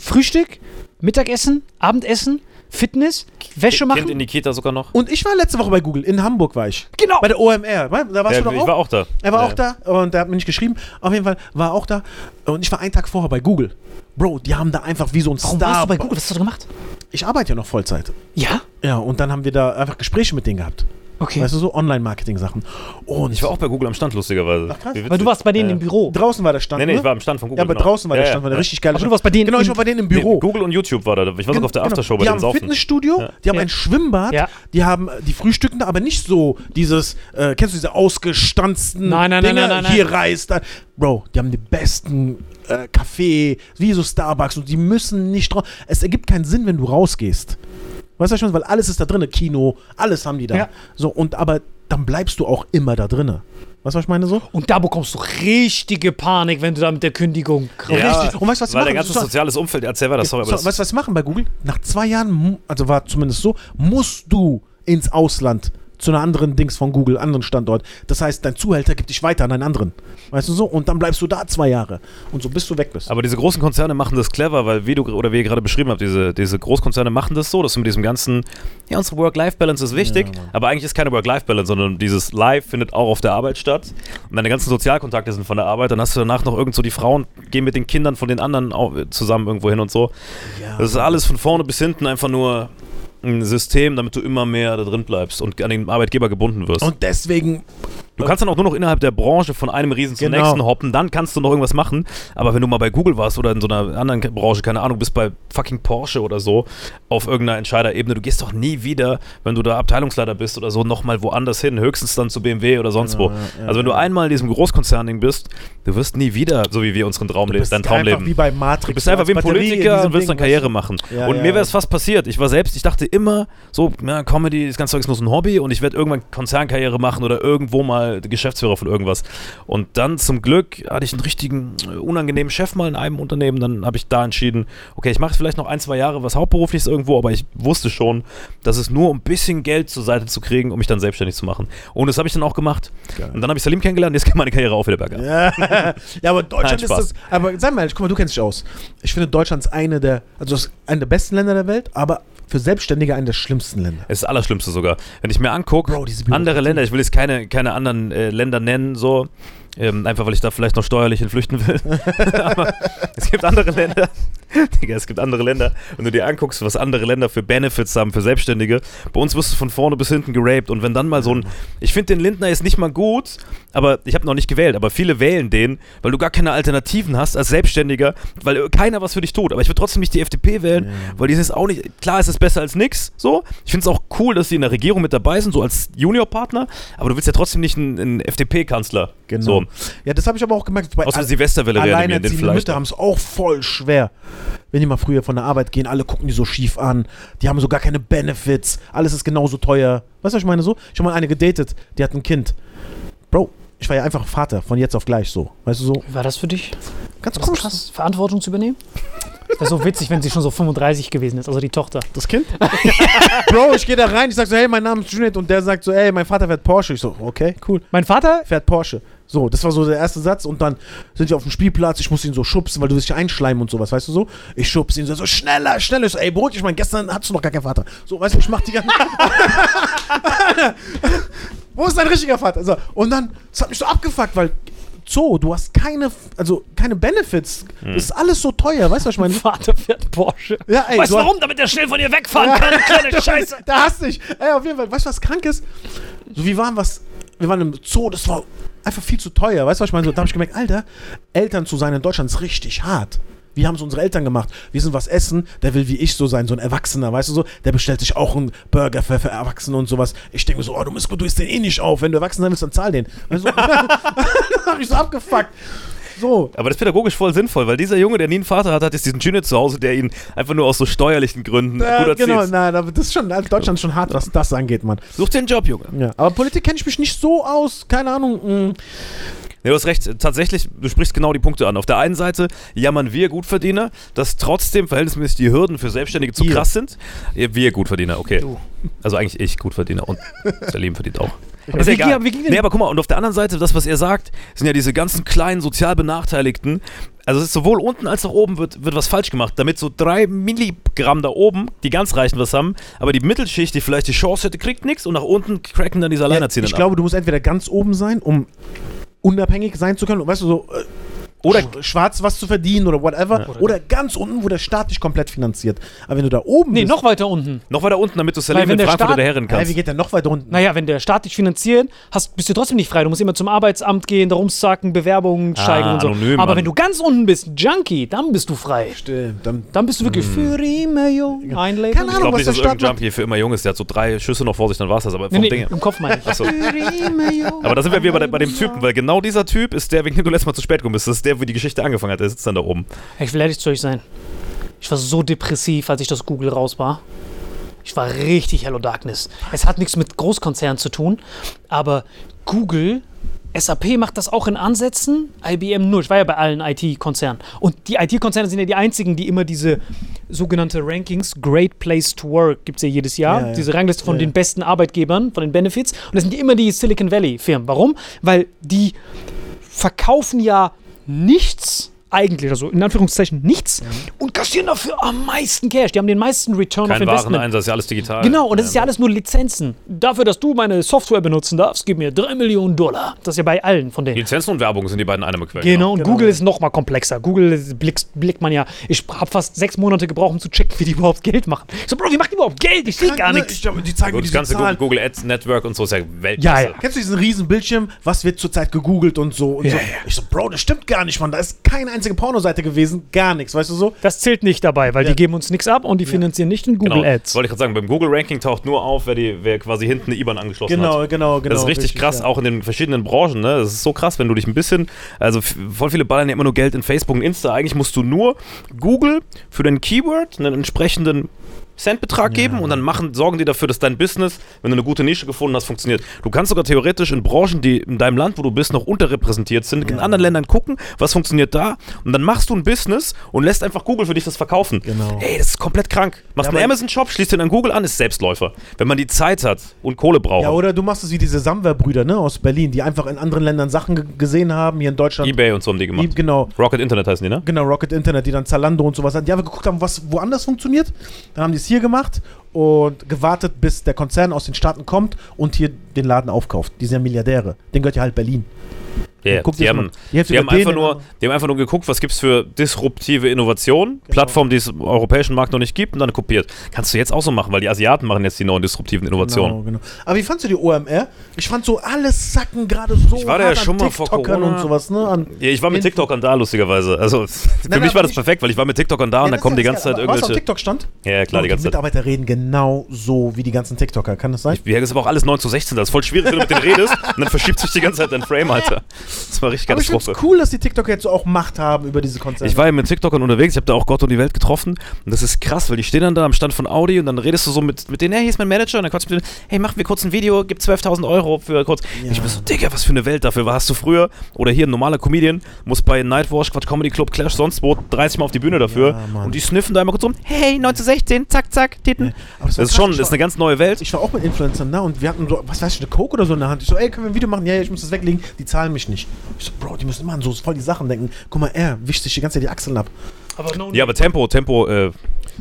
Frühstück, Mittagessen, Abendessen, Fitness, Wäsche Kind machen. in die Kita sogar noch. Und ich war letzte Woche bei Google, in Hamburg war ich. Genau. Bei der OMR. Da warst Ja, du doch ich auch? war auch da. Er war Ja. auch da und der hat mir nicht geschrieben. Auf jeden Fall war er auch da. Und ich war einen Tag vorher bei Google. Bro, die haben da einfach wie so ein Warum Star. warst du bei Google? Was hast du da gemacht? Ich arbeite ja noch Vollzeit. Ja? Ja, und dann haben wir da einfach Gespräche mit denen gehabt. Okay. Weißt du, so Online-Marketing-Sachen. Und Ich war auch bei Google am Stand, lustigerweise. Ach, krass. Weil du warst bei denen Ja. im Büro. draußen war der Stand. Nee, nee, ne? ich war am Stand von Google. Ja, aber genau. draußen war der Ja, Stand, war ja. der richtig geile Aber du Stand. warst bei denen Genau, ich war bei denen im Nee, Büro. Google und YouTube war da. Ich war sogar auf der Genau. Aftershow bei Die denen haben ein. Fitnessstudio, Ja. die haben Ja. ein Schwimmbad, Ja. die haben die Frühstücken da, aber nicht so dieses, äh, kennst du diese ausgestanzten Nein, nein, nein, Dinge, nein, nein, nein. hier Reis, da. Bro, die haben die besten äh, Kaffee, wie so Starbucks und die müssen nicht drauf. Es ergibt keinen Sinn, wenn du rausgehst. Weißt du was ich meine? Weil alles ist da drin, Kino, alles haben die da. Ja. So, und aber dann bleibst du auch immer da drin. Weißt du, was ich meine so? Und da bekommst du richtige Panik, wenn du da mit der Kündigung Ja, Richtig. Und weißt du, was weil der machen? ganze So- soziales Umfeld, erzähl mal das, sorry, aber So, das, weißt du, was sie machen bei Google? Nach zwei Jahren, also war zumindest so, musst du ins Ausland zu einer anderen Dings von Google, anderen Standort. Das heißt, dein Zuhälter gibt dich weiter an einen anderen. Weißt du so? Und dann bleibst du da zwei Jahre. Und so bis du weg bist. Aber diese großen Konzerne machen das clever, weil wie du oder wie ihr gerade beschrieben habt, diese, diese Großkonzerne machen das so, dass du mit diesem ganzen, ja, unsere Work-Life-Balance ist wichtig, aber eigentlich ist keine Work-Life-Balance, sondern dieses Life findet auch auf der Arbeit statt. Und deine ganzen Sozialkontakte sind von der Arbeit, dann hast du danach noch irgend so die Frauen gehen mit den Kindern von den anderen zusammen irgendwo hin und so. Das ist alles von vorne bis hinten einfach nur ein System, damit du immer mehr da drin bleibst und an den Arbeitgeber gebunden wirst. Und deswegen, Du kannst dann auch nur noch innerhalb der Branche von einem Riesen zum Genau. nächsten hoppen, dann kannst du noch irgendwas machen. Aber wenn du mal bei Google warst oder in so einer anderen Branche, keine Ahnung, bist bei fucking Porsche oder so, auf irgendeiner Entscheiderebene, du gehst doch nie wieder, wenn du da Abteilungsleiter bist oder so, nochmal woanders hin, höchstens dann zu BMW oder sonst Genau, wo. ja, ja, also wenn du einmal in diesem Großkonzerning bist, du wirst nie wieder, so wie wir unseren Traum leben, bist dein Traum einfach leben. wie bei Matrix. Du bist einfach wie ein Batterie Politiker und willst dann Karriere machen. Ja, und mir wäre es fast passiert. Ich war selbst, ich dachte immer, so, Comedy, das ganze Zeug ist nur so ein Hobby und ich werde irgendwann Konzernkarriere machen oder irgendwo mal Geschäftsführer von irgendwas. Und dann zum Glück hatte ich einen richtigen äh, unangenehmen Chef mal in einem Unternehmen. Dann habe ich da entschieden, okay, ich mache vielleicht noch ein, zwei Jahre was Hauptberufliches irgendwo, aber ich wusste schon, dass es nur um ein bisschen Geld zur Seite zu kriegen, um mich dann selbstständig zu machen. Und das habe ich dann auch gemacht. Und dann habe ich Salim kennengelernt und jetzt geht meine Karriere auch wieder bergab. Ja, [LAUGHS] ja, aber Deutschland Nein, ist das. Aber sei mal ehrlich, guck mal, du kennst dich aus. Ich finde, Deutschland ist eine der, also ist eine der besten Länder der Welt, aber für Selbstständige eine der schlimmsten Länder. Es ist das Allerschlimmste sogar. Wenn ich mir angucke, andere Länder, ich will jetzt keine, keine anderen äh, Länder nennen, so, ähm, einfach weil ich da vielleicht noch steuerlich hinflüchten will. [LAUGHS] Aber es gibt andere Länder, Digga, es gibt andere Länder. Wenn du dir anguckst, was andere Länder für Benefits haben für Selbstständige, bei uns wirst du von vorne bis hinten geraped. Und wenn dann mal so ein, ich finde den Lindner jetzt nicht mal gut, aber ich habe noch nicht gewählt, aber viele wählen den, weil du gar keine Alternativen hast als Selbstständiger, weil keiner was für dich tut. Aber ich würde trotzdem nicht die FDP wählen, weil die ist auch nicht, klar ist es besser als nix, so. Ich finde es auch cool, dass die in der Regierung mit dabei sind, so als Juniorpartner, aber du willst ja trotzdem nicht einen, einen FDP-Kanzler. Genau. So. Ja, das habe ich aber auch gemerkt. Bei Außer Silvesterwelle reanimieren, den vielleicht. Mütter haben es auch voll schwer. Wenn die mal früher von der Arbeit gehen, alle gucken die so schief an. Die haben so gar keine Benefits. Alles ist genauso teuer. Weißt du, was ich meine so? Ich habe mal eine gedatet, die hat ein Kind. Bro, ich war ja einfach Vater, von jetzt auf gleich so. Weißt du, so Wie war das für dich? ganz das komisch. krass, Verantwortung zu übernehmen? Das wäre so witzig, wenn sie schon so 35 gewesen ist, also die Tochter. Das Kind? [LAUGHS] Bro, ich gehe da rein, ich sag so, hey, mein Name ist Juliet und der sagt so, ey, mein Vater fährt Porsche. Ich so, okay, cool. Mein Vater, Fährt Porsche. So, das war so der erste Satz und dann sind wir auf dem Spielplatz, ich muss ihn so schubsen, weil du willst dich einschleimen und sowas, weißt du so? Ich schubse ihn so, so schneller, schneller. So, ey, beruhig dich, ich meine, gestern hattest du noch gar keinen Vater. So, weißt du, ich mach die ganze [LAUGHS] Wo ist dein richtiger Vater? So, und dann, das hat mich so abgefuckt, weil Zoo, du hast keine, also keine Benefits. Das ist alles so teuer, weißt du, was ich meine? [LAUGHS] Vater fährt Porsche. Ja, ey, weißt du du hast- warum? Damit er schnell von dir wegfahren kann, du kleine [LAUGHS] Scheiße. Da hast dich. Ey, auf jeden Fall, weißt du, was krank ist? So, wir waren was, wir waren im Zoo, das war einfach viel zu teuer, weißt du, was ich meine? So, da habe ich gemerkt, Alter, Eltern zu sein in Deutschland ist richtig hart. Wie haben es unsere Eltern gemacht? Wir sind was essen, der will wie ich so sein, so ein Erwachsener, weißt du so? Der bestellt sich auch einen Burger für, für Erwachsene und sowas. Ich denke so, oh, du bist gut, du isst den eh nicht auf. Wenn du erwachsen sein willst, dann zahl den. Weißt du? [LAUGHS] das hab ich so abgefuckt. So. Aber das ist pädagogisch voll sinnvoll, weil dieser Junge, der nie einen Vater hat, hat jetzt diesen Junior zu Hause, der ihn einfach nur aus so steuerlichen Gründen Ja, gut erzählt. genau, nein, aber das ist schon, also Deutschland ist schon hart, was das angeht, Mann. Such dir einen Job, Junge. Ja, aber Politik kenne ich mich nicht so aus, keine Ahnung. mm. mh. Ja, du hast recht, tatsächlich, du sprichst genau die Punkte an. Auf der einen Seite jammern wir Gutverdiener, dass trotzdem verhältnismäßig die Hürden für Selbstständige zu Ihr. krass sind. Ja, Wir Gutverdiener, okay. Also eigentlich ich Gutverdiener und [LAUGHS] Salim verdient auch. Aber ist ja wie egal. ging nee, aber guck mal, und auf der anderen Seite, das, was er sagt, sind ja diese ganzen kleinen sozial Benachteiligten. Also es ist sowohl unten als auch oben wird, wird was falsch gemacht, damit so drei Milligramm da oben die ganz Reichen was haben, aber die Mittelschicht, die vielleicht die Chance hätte, kriegt nichts und nach unten cracken dann diese Ja, Alleinerziehenden ich ab. glaube, du musst entweder ganz oben sein, um unabhängig sein zu können, weißt du, so äh, oder schwarz was zu verdienen oder whatever, oder, ganz unten, wo der Staat dich komplett finanziert. Aber wenn du da oben Nee, bist, noch weiter unten. Noch weiter unten, damit du Salim wenn in der Frankfurt Staat- oder Herren kannst. wie geht der noch weiter unten? Naja, wenn der Staat dich finanziert, hast, bist du trotzdem nicht frei. Du musst immer zum Arbeitsamt gehen, da rumzacken, Bewerbungen schreiben und so. anonym, Aber Mann. wenn du ganz unten bist, Junkie, dann bist du frei. Stimmt, dann, Dann bist du wirklich für immer jung. Ein Leben. Keine ich Ahnung, glaube was nicht, der dass irgendein Junkie für immer jung ist. Der hat so drei Schüsse noch vor sich, dann war es das. Aber Nee, vom nee, Ding. im Kopf meine ich. Achso. Aber da sind wir wieder bei, bei dem Typen, weil genau dieser Typ ist der, wegen dem du letztes Mal zu spät gekommen bist. Das ist der, wo die Geschichte angefangen hat. Der sitzt dann da oben. Ich will ehrlich zu euch sein. Ich war so depressiv, als ich das Google raus war. Ich war richtig Hello Darkness. Es hat nichts mit Großkonzernen zu tun, aber Google, SAP macht das auch in Ansätzen, IBM nur. Ich war ja bei allen IT-Konzernen. Und die IT-Konzerne sind ja die einzigen, die immer diese sogenannte Rankings, Great Place to Work, gibt es ja jedes Jahr. Ja, ja. Diese Rangliste von Ja, den besten Arbeitgebern, von den Benefits. Und das sind ja immer die Silicon Valley-Firmen. Warum? Weil die verkaufen ja nichts eigentlich, also in Anführungszeichen nichts und kassieren dafür am meisten Cash. Die haben den meisten Return Kein of Investment. Wareneinsatz, ja alles digital. Genau, und das ist ja alles nur Lizenzen. Dafür, dass du meine Software benutzen darfst, gib mir 3 Millionen Dollar. Das ist ja bei allen von denen. Lizenzen und Werbung sind die beiden Einnahmequellen. Genau, und Google ist noch mal komplexer. Google blickt, blickt man ja. Ich habe fast sechs Monate gebraucht, um zu checken, wie die überhaupt Geld machen. Ich so, Bro, wie macht die überhaupt Geld? Ich sehe gar Ne, nichts. Ich die zeigen mir das ganze Zahlen. Google, Ads Network und so ist ja Weltklasse. Ja, ja. Kennst du diesen riesen Bildschirm? Was wird zurzeit gegoogelt und so? Und Ja, so. ja. Ich so, Bro, das stimmt gar nicht, Mann. Da ist keine einzige Pornoseite gewesen. Gar nichts, weißt du so? Das zählt nicht dabei, weil Ja. die geben uns nichts ab und die finanzieren nicht in Google Genau. Ads. Wollte ich gerade sagen, beim Google Ranking taucht nur auf, wer, die, wer quasi hinten eine IBAN angeschlossen Genau, hat. genau, genau. Das ist richtig, krass, ja. auch in den verschiedenen Branchen. Ne? Das ist so krass, wenn du dich ein bisschen. Also, voll viele ballern ja immer nur Geld in Facebook und Insta. Eigentlich musst du nur Google für dein Keyword einen entsprechenden Centbetrag geben und dann machen, sorgen die dafür, dass dein Business, wenn du eine gute Nische gefunden hast, funktioniert. Du kannst sogar theoretisch in Branchen, die in deinem Land, wo du bist, noch unterrepräsentiert sind, in anderen Ländern gucken, was funktioniert da und dann machst du ein Business und lässt einfach Google für dich das verkaufen. Genau. Ey, das ist komplett krank. Machst Ja, einen Amazon-Shop, schließt den an Google an, ist Selbstläufer. Wenn man die Zeit hat und Kohle braucht. Ja, oder du machst es wie diese Samwer-Brüder ne, aus Berlin, die einfach in anderen Ländern Sachen ge- gesehen haben, hier in Deutschland. Ebay und so haben die gemacht. Die, genau, Rocket Internet heißen die, ne? genau, Rocket Internet, die dann Zalando und sowas hatten. Die einfach geguckt haben, was woanders funktioniert. Dann haben die hier gemacht und gewartet, bis der Konzern aus den Staaten kommt und hier den Laden aufkauft. Die sind ja Milliardäre. Den gehört ja halt Berlin. Ja, guck die, haben, die die, einfach nur, die haben einfach nur geguckt, was gibt es für disruptive Innovationen, Genau. Plattformen, die es im europäischen Markt noch nicht gibt und dann kopiert. Kannst du jetzt auch so machen, weil die Asiaten machen jetzt die neuen disruptiven Innovationen. Genau, genau. Aber wie fandst du die OMR? Ich fand so alles sacken gerade so. Ich war da ja schon mal vor Corona. und sowas, ne? An Ja, ich war mit TikTokern da, lustigerweise. Also [LAUGHS] für Nein, mich war das perfekt, weil ich war mit TikTokern da und Ja, dann das kommen die ganze. Zeit Aber Was auf irgendwelche. TikTok stand? Ja, klar, die die ganze Zeit. Mitarbeiter reden genau so wie die ganzen TikToker. Kann das sein? Ja, das ist aber auch alles 9 zu 16, das ist voll schwierig, wenn du mit denen redest und dann verschiebt sich die ganze Zeit dein Frame, Alter. Das war richtig Aber ich finde cool, dass die TikToker jetzt so auch Macht haben über diese Konzerne. Ich war ja mit TikTokern unterwegs, ich habe da auch Gott und die Welt getroffen und das ist krass, weil die stehen dann da am Stand von Audi und dann redest du so mit, mit denen, hey, hier ist mein Manager und dann quatschst du mit denen, hey, machen wir kurz ein Video, gib 12.000 Euro für kurz. Ich bin so, Digga, was für eine Welt dafür, hast du früher oder hier ein normaler Comedian, muss bei Nightwatch, Quatsch Comedy Club, Clash, sonst wo 30 Mal auf die Bühne dafür Ja, und die sniffen da immer kurz rum, hey, 9 zu 16, zack, zack, Titten. Aber Das war ist schon, das ist eine ganz neue Welt. Ich war auch mit Influencern da und wir hatten so, was weiß ich, eine Coke oder so in der Hand. Ich so, ey, können wir ein Video machen? Ja, ja, ich muss das weglegen. Die zahlen mich nicht. Ich so, Bro, die müssen immer an so voll die Sachen denken. Guck mal, er wischt sich die ganze Zeit die Achseln ab. Aber no, Ja, aber Tempo, Tempo, äh,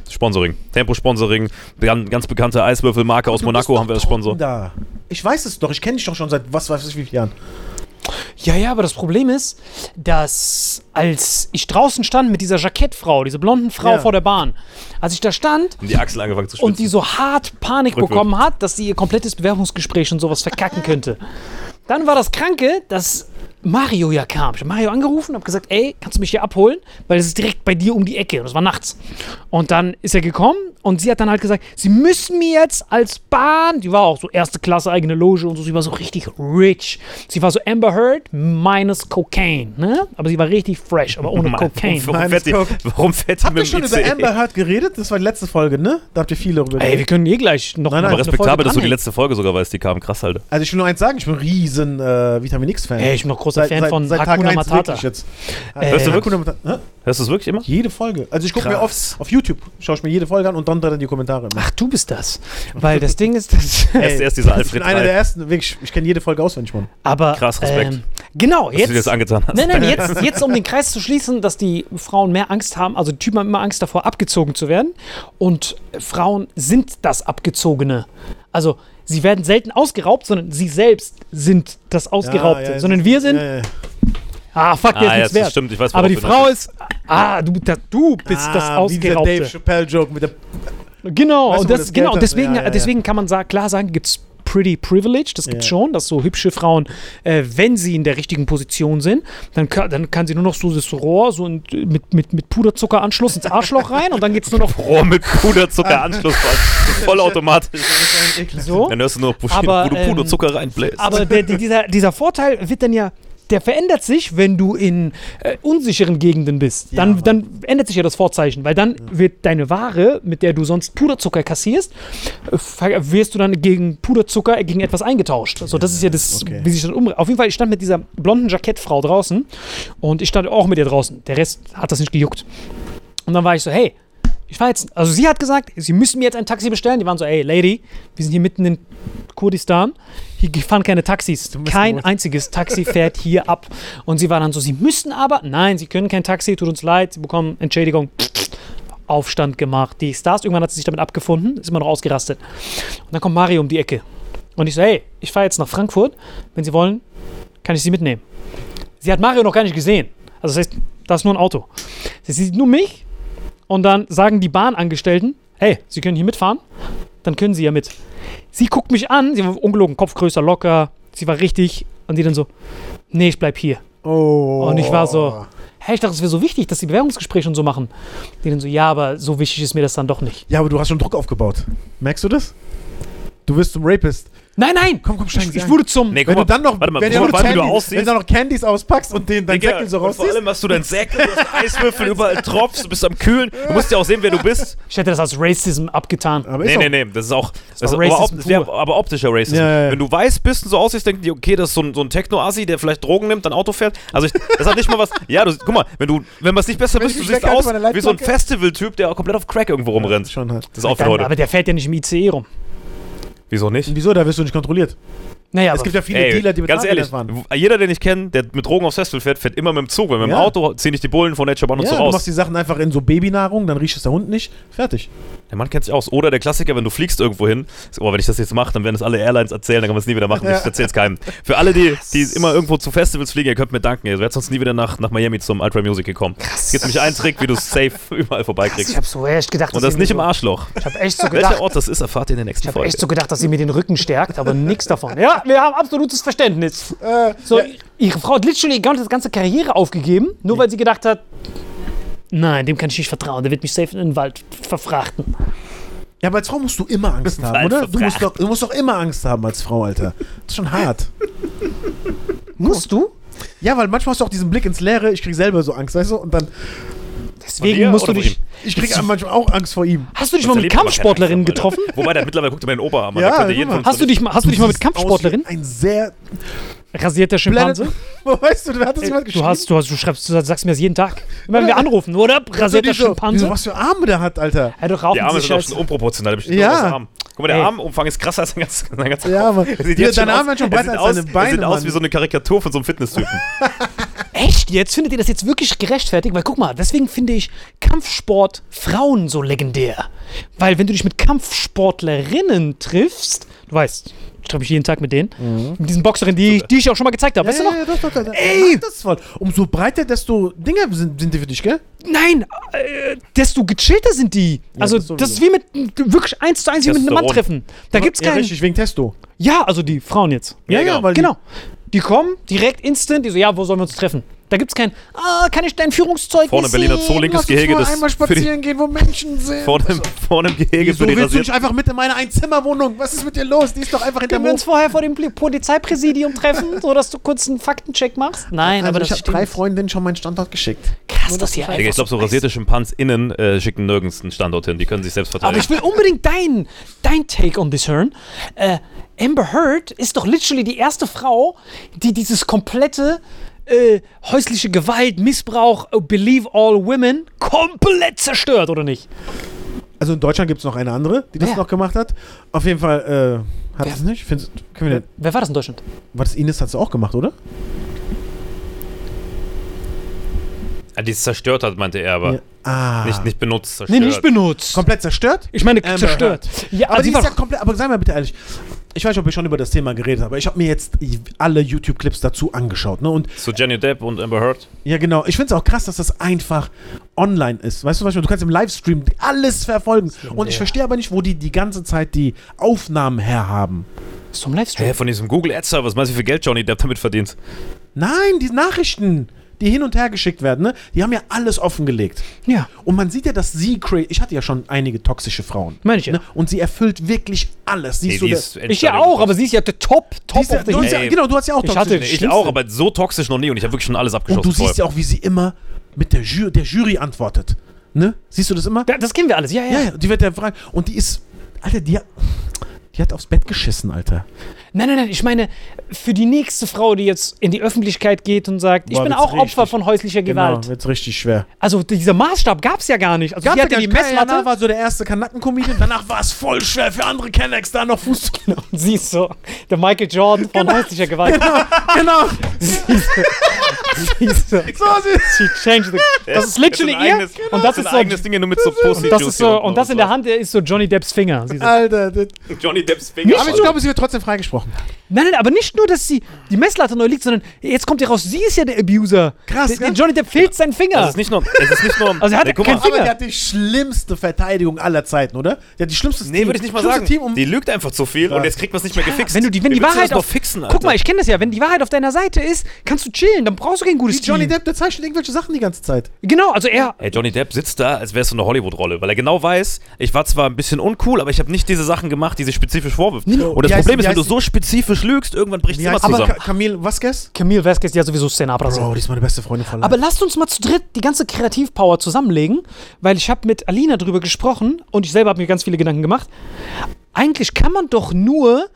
Sponsoring. Tempo-Sponsoring, ganz, ganz bekannte Eiswürfelmarke aus Monaco haben wir als Sponsor. Da. Ich weiß es doch, ich kenne dich doch schon seit was weiß ich wie vielen Jahren. Ja, ja, aber das Problem ist, dass als ich draußen stand mit dieser Jackettfrau, dieser blonden Frau Ja. vor der Bahn, als ich da stand Und die Achsel angefangen zu spitzen. und die so hart Panik Rückwärts. bekommen hat, dass sie ihr komplettes Bewerbungsgespräch und sowas verkacken könnte. Dann war das Kranke, dass Mario ja kam. Ich habe Mario angerufen und habe gesagt, ey, kannst du mich hier abholen? Weil es ist direkt bei dir um die Ecke. Und es war nachts. Und dann ist er gekommen und sie hat dann halt gesagt, sie müssen mir jetzt als Bahn, die war auch so erste Klasse, eigene Loge und so, sie war so richtig rich. Sie war so Amber Heard minus Cocaine, ne? Aber sie war richtig fresh, aber ohne Cocaine. Warum fährt, die, das warum fährt die Habt ihr mit schon dem über? Amber Heard geredet? Das war die letzte Folge, ne? Da habt ihr viel darüber Ey, wir können eh gleich noch Nein, nein, Aber eine respektabel, dass du die letzte Folge sogar weißt, die kam. Krass, Alter. Also ich will nur eins sagen, ich bin ein riesen äh, Vitamin X-Fan. Ey, ich bin noch großer Fan von seit Hakuna Tag Matata. wirklich jetzt. Äh, Hörst du Hakuna wirklich? Matata. Hä? Hörst du es wirklich immer? Jede Folge. Also ich gucke mir oft auf YouTube, schaue ich mir jede Folge an und dann dann die Kommentare. Immer. Ach, du bist das. Weil das Ding ist, das. [LAUGHS] Erst, erst dieser [LAUGHS] ich Alfred bin einer der ersten, wirklich, ich kenne jede Folge auswendig, Mann. Aber. Krass, Respekt. Ähm, genau, dass du dir das jetzt. angetan hast. Nein, nein, [LAUGHS] jetzt, jetzt um den Kreis zu schließen, dass die Frauen mehr Angst haben, also die Typen haben immer Angst davor, abgezogen zu werden. Und Frauen sind das Abgezogene. Also sie werden selten ausgeraubt, sondern sie selbst sind das Ausgeraubte. Ja, ja, sondern wir sind, Ja, ja. ah, fuck, der Ah, ist ja, nichts das wert. stimmt. Ich weiß, Aber die Frau ist, ah, du, da, du bist das Ah, wie dieser Dave Ausgeraubte. Chappelle-Joke mit der. Genau, Weißt du, und das, das genau, hat? deswegen, Ja, ja, ja. deswegen kann man sagen, klar sagen, gibt es pretty privilege, das gibt es Ja. schon, dass so hübsche Frauen, äh, wenn sie in der richtigen Position sind, dann kann, dann kann sie nur noch so das Rohr so in, mit, mit, mit Puderzuckeranschluss ins Arschloch rein und dann geht es nur noch [LAUGHS] Rohr mit Puderzuckeranschluss. [LAUGHS] Vollautomatisch. so. Dann hörst du nur, Aber, wo du ähm, Puderzucker reinbläst. Aber der, die- dieser, dieser Vorteil wird dann ja, der verändert sich, wenn du in äh, unsicheren Gegenden bist. Dann, dann ändert sich ja das Vorzeichen, weil dann wird deine Ware, mit der du sonst Puderzucker kassierst, äh, wirst du dann gegen Puderzucker, äh, gegen etwas eingetauscht. Also das ist ja das, okay. wie sich das um. Auf jeden Fall, ich stand mit dieser blonden Jackettfrau draußen und ich stand auch mit ihr draußen. Der Rest hat das nicht gejuckt. Und dann war ich so, hey, ich war jetzt, also sie hat gesagt, sie müssen mir jetzt ein Taxi bestellen. Die waren so, ey, Lady, wir sind hier mitten in Kurdistan. Hier fahren keine Taxis. Kein einziges Taxi fährt hier ab. Und sie war dann so, sie müssen aber, nein, sie können kein Taxi, tut uns leid, sie bekommen Entschädigung. Aufstand gemacht, die Stars. Irgendwann hat sie sich damit abgefunden, ist immer noch ausgerastet. Und dann kommt Mario um die Ecke. Und ich so, hey, ich fahre jetzt nach Frankfurt. Wenn Sie wollen, kann ich Sie mitnehmen. Sie hat Mario noch gar nicht gesehen. Also das heißt, da ist nur ein Auto. Sie sieht nur mich und dann sagen die Bahnangestellten, hey, Sie können hier mitfahren, dann können Sie ja mit. Sie guckt mich an, sie war ungelogen, Kopf größer, locker, sie war richtig und die dann so, nee, ich bleib hier. Oh. Und ich war so, hä, ich dachte, es wäre so wichtig, dass die Bewerbungsgespräche und so machen. Die dann so, ja, aber so wichtig ist mir das dann doch nicht. Ja, aber du hast schon Druck aufgebaut. Merkst du das? Du wirst zum Rapist. Nein, nein! Komm, komm, steigen ich, Sie ich ein. wurde zum. Nee, Wenn guck du dann noch, warte mal, wenn, du mal, Candies, aussiehst. wenn du dann noch Candies auspackst und den dein Digga, Säckel so und vor rausziehst. allem hast du deinen Säckel, du hast [LAUGHS] Eiswürfel, überall tropfst, du bist am Kühlen. Du musst ja auch sehen, wer du bist. Ich hätte das als Racism abgetan. Aber Nee, auch- nee, nee, das ist auch. Das ist aber, Racism op das wär pur. aber optischer Racism. Ja, ja, ja. Wenn du weiß bist und so aussiehst, denken die, okay, das ist so ein, so ein Techno-Assi, der vielleicht Drogen nimmt, dann Auto fährt. Also, ich, das hat nicht mal was. Ja, du, guck mal, wenn du, wenn man es nicht besser Wenn bist, du siehst aus wie so ein. Festival-Typ, der komplett auf Crack irgendwo rumrennt. Schon halt. Das ist auch für heute. aber der fährt ja nicht im ICE rum. Wieso nicht? Wieso? Da wirst du nicht kontrolliert. Naja, Es gibt ja viele Ey, Dealer, die mit ganz ehrlich, fahren. jeder, den ich kenne, der mit Drogen aufs Festival fährt, fährt immer mit dem Zug. Weil mit dem Ja. Auto ziehen nicht die Bullen von Nature Bahn und Ja, so du raus. machst die Sachen einfach in so Babynahrung, dann riecht es der Hund nicht. Fertig. Der Mann kennt sich aus. Oder der Klassiker, wenn du fliegst irgendwo hin, oh, wenn ich das jetzt mache, dann werden es alle Airlines erzählen, dann kann man es nie wieder machen. Ja. Ich erzähl's keinem. Für alle, die, die immer irgendwo zu Festivals fliegen, ihr könnt mir danken. Ihr werdet sonst nie wieder nach, nach Miami zum Ultra Music gekommen. Es gibt nämlich einen Trick, wie du es safe [LAUGHS] überall ich vorbeikriegst. habe so echt gedacht, Und das nicht im so, Arschloch. Ich habe echt so Welcher gedacht, Ort das ist, erfahrt ihr in der nächsten ich habe Folge. echt so gedacht, dass sie mir den Rücken stärkt, aber nichts davon. Ja, wir haben absolutes Verständnis. so, ihre Frau hat literally das ganze Karriere aufgegeben, nur weil sie gedacht hat, nein, dem kann ich nicht vertrauen, der wird mich safe in den Wald verfrachten. Ja, aber als Frau musst du immer Angst [LAUGHS] haben, Wald oder? Du musst, doch, du musst doch immer Angst haben als Frau, Alter. Das ist schon hart. [LAUGHS] Musst du? Ja, weil manchmal hast du auch diesen Blick ins Leere, ich krieg selber so Angst, weißt du? Und dann, Deswegen musst du dich. Ich krieg manchmal auch Angst vor ihm. Hast du dich mal mit aber Kampfsportlerinnen getroffen? Wobei, der mittlerweile guckt er mir den Oberarm an. Ja, der uns Hast du dich mal, hast du dich mal mit siehst aus wie Kampfsportlerin? Ein sehr. Rasierter Schimpanse? [LAUGHS] Wo weißt du, wer hat das jemand geschrieben? Du hast, du hast, du schreibst, du sagst mir das jeden Tag. Immer wenn wir anrufen, oder? Rasierter Wieso, Schimpanse. was für Arme der hat, Alter. Ja, doch Arme sich sind auch schon unproportional. Ja. Arm. Guck mal, der Ey. Armumfang ist krasser als sein ganzer sein ganzer Ja, Kopf. Er jetzt schon deine aus- Arme werden schon er breiter als aus- deine Beine, Er sieht aus wie so eine Karikatur von so einem Fitnesstypen. [LAUGHS] Echt? Jetzt findet ihr das jetzt wirklich gerechtfertigt? Weil guck mal, deswegen finde ich Kampfsport Frauen so legendär. Weil wenn du dich mit Kampfsportlerinnen triffst, du weißt, ich treffe mich jeden Tag mit denen, mit diesen Boxerinnen, die, die ich auch schon mal gezeigt habe, weißt du noch? Mhm. Ja, ja, doch, doch, doch. Ey! Das voll. Umso breiter, desto Dinge sind, sind die für dich, gell? Nein, äh, desto gechillter sind die. also das das, ist wie mit, wirklich eins zu eins wie mit einem Mann treffen. Da gibt's ja, keinen. richtig, wegen Testo. Ja, also die Frauen jetzt. Ja, ja, genau. weil Genau. Die kommen direkt instant, die so, ja, wo sollen wir uns treffen? Da gibt's kein, ah, kann ich dein Führungszeugnis Vorne Berliner Zoo, linkes Gehege. Das einmal die, spazieren gehen, wo Menschen sind. vor, dem, vor dem Gehege Wieso für die willst du nicht rasiert. einfach mit in meine Einzimmerwohnung? Was ist mit dir los? Die ist doch einfach hinter Können wir uns vorher vor dem Poli- Polizeipräsidium treffen, so dass du kurz einen Faktencheck machst? Nein, Also aber ich das habe drei. Freundinnen schon meinen Standort geschickt. Krass, dass hier Digga, einfach ich glaube, so rasierte SchimpansInnen äh, schicken nirgends einen Standort hin. Die können sich selbst Aber verteidigen. ich will unbedingt dein, dein Take on this hören. Äh, Amber Heard ist doch literally die erste Frau, die dieses komplette äh, häusliche Gewalt, Missbrauch, äh, Believe All Women komplett zerstört, oder nicht? Also in Deutschland gibt es noch eine andere, die das Wer? noch gemacht hat. Auf jeden Fall äh, hat es nicht. Findest, können wir denn, Wer war das in Deutschland? war das Ines hat es auch gemacht, oder? Ah, die es zerstört hat, meinte er, aber Ja. Ah. nicht, nicht benutzt, zerstört. Nee, nicht benutzt. Komplett zerstört? Ich meine, Amber zerstört. Ja, Aber aber die ist ja komplett, aber sei mal bitte ehrlich. Ich weiß nicht, ob ich schon über das Thema geredet habe, aber ich habe mir jetzt alle YouTube-Clips dazu angeschaut. Ne? Und So Jenny Depp und Amber Heard. ja, genau. Ich finde es auch krass, dass das einfach online ist. Weißt du was? ich meine? Du kannst im Livestream alles verfolgen. Und ich verstehe aber nicht, wo die die ganze Zeit die Aufnahmen herhaben. zum Livestream. Hä, von diesem Google Ads Server, was meinst du, wie viel Geld Johnny Depp damit verdient? Nein, die Nachrichten, die hin und her geschickt werden, ne? die haben ja alles offengelegt. Ja. Und man sieht ja, dass sie crazy. Ich hatte ja schon einige toxische Frauen. Meine ich ja. Ne? Und sie erfüllt wirklich alles. Sie ist so der, Ich ja auch, aber sie ist ja der Top, Top ist ja, du hast ja. Genau, du hast ja auch Ich toxische- hatte- Nee, ich auch, aber so toxisch noch nie und ich habe wirklich schon alles abgeschossen. Und du siehst ja auch, wie sie immer mit der Jury, der Jury antwortet. Ne? Siehst du das immer? Das kennen wir alles, ja, ja. Ja, ja, die wird ja frei. Und die ist. Alter, die hat. Die hat aufs Bett geschissen, Alter. Nein, nein, nein, ich meine, für die nächste Frau, die jetzt in die Öffentlichkeit geht und sagt, ich Boah, bin wird's auch Opfer richtig- von häuslicher Gewalt. Genau, wird's richtig schwer. Also dieser Maßstab gab es ja gar nicht. Also Gab's sie hatte ja die Messlatte war so der erste Kanacken-Comedian. Danach war es voll schwer für andere Kennex da noch Fuß zu und sie ist so der Michael Jordan von häuslicher Gewalt. Genau. Sie ist so, So, sie, she changed the, das ist literally ihr eigenes- und das ist so eigenes Ding nur mit so Pussy und das ist so und das in der Hand ist so Johnny Depps Finger. Sie so, Alter. Das, Johnny Depps Finger. aber ich glaube, sie wird trotzdem freigesprochen. Nein, nein, aber nicht nur, dass sie die Messlatte neu liegt, sondern jetzt kommt ihr raus, sie ist ja der Abuser. Krass, Der, der gell? Johnny Depp fehlt sein Finger. Das ist nicht nur. Es ist nicht nur Also er hat nee, guck kein mal, Finger. Aber die hat die schlimmste Verteidigung aller Zeiten, oder? Die hat die schlimmste Nee, würde ich nicht mal sagen. Team um die lügt einfach zu viel und jetzt kriegt man es nicht mehr gefixt. wenn du die, wenn Wie die du Wahrheit das auf, fixen, guck mal, ich kenne das ja, wenn die Wahrheit auf deiner Seite ist, kannst du chillen, dann brauchst du kein gutes Wie Johnny Team. Depp, der zeichnet irgendwelche Sachen die ganze Zeit. Genau, also er, Ey, Johnny Depp sitzt da, als wäre es so eine Hollywood-Rolle, weil er genau weiß, ich war zwar ein bisschen uncool, aber ich habe nicht diese Sachen gemacht, die sie spezifisch vorwirft. Und das Problem ist, wenn du so spezifisch lügst, irgendwann bricht es immer zusammen. Ka- Camille Vasquez? Camille Vasquez, die hat sowieso Szene. Bro, die ist meine beste Freundin von Aber lasst uns mal zu dritt die ganze Kreativpower zusammenlegen, weil ich habe mit Alina drüber gesprochen und ich selber habe mir ganz viele Gedanken gemacht. Eigentlich kann man doch nur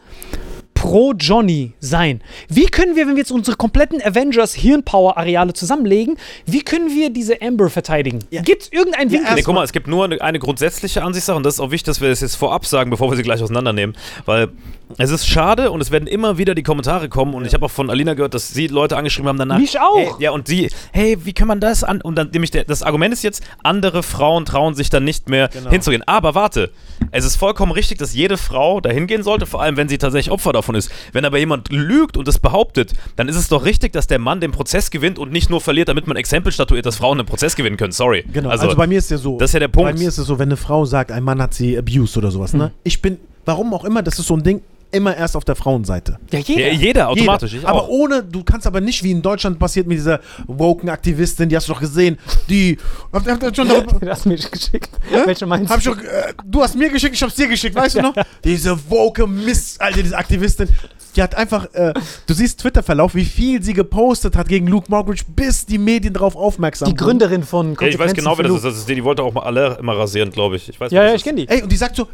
pro Johnny sein. Wie können wir, wenn wir jetzt unsere kompletten Avengers Hirnpower-Areale zusammenlegen, wie können wir diese Amber verteidigen? Ja. Gibt es irgendeinen Winkel? Nee, guck mal, es gibt nur eine, eine grundsätzliche Ansichtssache und das ist auch wichtig, dass wir das jetzt vorab sagen, bevor wir sie gleich auseinandernehmen. Weil es ist schade und es werden immer wieder die Kommentare kommen und ich habe auch von Alina gehört, dass sie Leute angeschrieben haben danach. Mich auch. Hey, ja, und sie, hey, wie kann man das an? Und dann nämlich der, das Argument ist jetzt, andere Frauen trauen sich dann nicht mehr Genau. hinzugehen. Aber warte, es ist vollkommen richtig, dass jede Frau dahin gehen sollte, vor allem wenn sie tatsächlich Opfer davon ist. Wenn aber jemand lügt und das behauptet, dann ist es doch richtig, dass der Mann den Prozess gewinnt und nicht nur verliert, damit man Exempel statuiert, dass Frauen einen Prozess gewinnen können. Sorry. Genau, also, bei mir ist ja so. das ist ja der Punkt. Bei mir ist es so, wenn eine Frau sagt, ein Mann hat sie abused oder sowas, Hm. ne? Ich bin, warum auch immer, das ist so ein Ding, immer erst auf der Frauenseite. ja, jeder. Ja, jeder, automatisch. Jeder. Aber ohne, du kannst aber nicht, wie in Deutschland passiert mit dieser woken Aktivistin, die hast du doch gesehen, die. [LAUGHS] Habt ihr ihr schon darüber, Du hast mir geschickt. Welche meinst hab ich du? doch, äh, du hast mir geschickt, ich hab's dir geschickt, weißt du noch? Diese woke Mist, Alter, diese Aktivistin. Die hat einfach, äh, du siehst Twitter-Verlauf, wie viel sie gepostet hat gegen Luke Mockridge, bis die Medien darauf aufmerksam Die. Gründerin von Ja, ich weiß genau, wer das ist. Das ist die, die wollte auch mal alle immer rasieren, glaube ich. ich weiß, Ja, ja, ich kenne die. Ey, und die sagt so,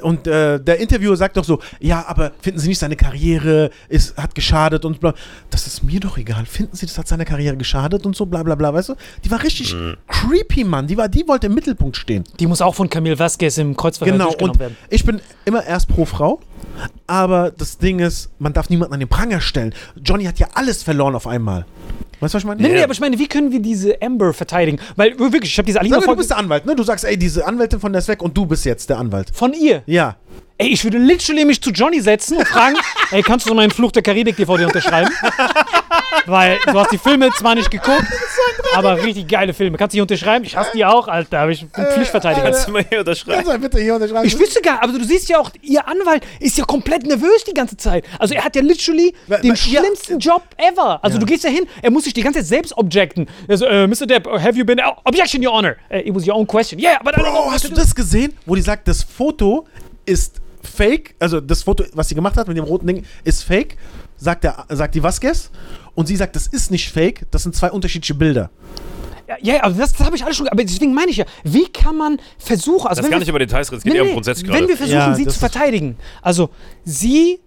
und äh, der Interviewer sagt doch so, ja, aber finden Sie nicht, seine Karriere ist, hat geschadet und bla. Das ist mir doch egal. Finden Sie, das hat seiner Karriere geschadet und so, bla bla bla, weißt du? Die war richtig creepy, Mann. Die, war, die wollte im Mittelpunkt stehen. Die muss auch von Camille Vasquez im Kreuzverhör Genau, und werden. ich bin immer erst pro Frau, aber das Ding ist, man darf niemanden an den Pranger stellen. Johnny hat ja alles verloren auf einmal. Weißt du, was ich meine? Nee, nee, aber ich meine, wie können wir diese Amber verteidigen? Weil wirklich, ich habe diese Alina Sag mir, du bist der Anwalt, ne? Du sagst, ey, diese Anwältin von der ist weg und du bist jetzt der Anwalt. von ihr. Ja. Ey, ich würde literally mich zu Johnny setzen und fragen, [LAUGHS] ey, kannst du so meinen Fluch der Karibik DVD unterschreiben? [LAUGHS] Weil du hast die Filme zwar nicht geguckt, Aber richtig geile Filme. Kannst du nicht unterschreiben? Ich hasse die auch, Alter. Aber ich bin Pflichtverteidiger. Kannst du mal hier unterschreiben? Kannst du bitte hier unterschreiben? Ich wüsste gar, aber du siehst ja auch, ihr Anwalt ist ja komplett nervös die ganze Zeit. Also er hat ja literally den schlimmsten Job ever. Also du gehst ja hin, er muss sich die ganze Zeit selbst objecten. Also, äh, Mr. Depp, have you been... Objection, Your Honor. Uh, it was your own question. Yeah, but... Bro, hast du das gesehen, wo die sagt, das Foto ist fake? Also das Foto, was sie gemacht hat mit dem roten Ding, ist fake, sagt, der, sagt die Vasquez. Und sie sagt, das ist nicht fake, das sind zwei unterschiedliche Bilder. Ja, ja, aber das, das habe ich alles schon... Aber deswegen meine ich ja, wie kann man versuchen... Also Das wenn gar wir- nicht über Details reden, es geht eher um grundsätzlich Wenn wir versuchen, Ja, sie zu ist- verteidigen. Also sie...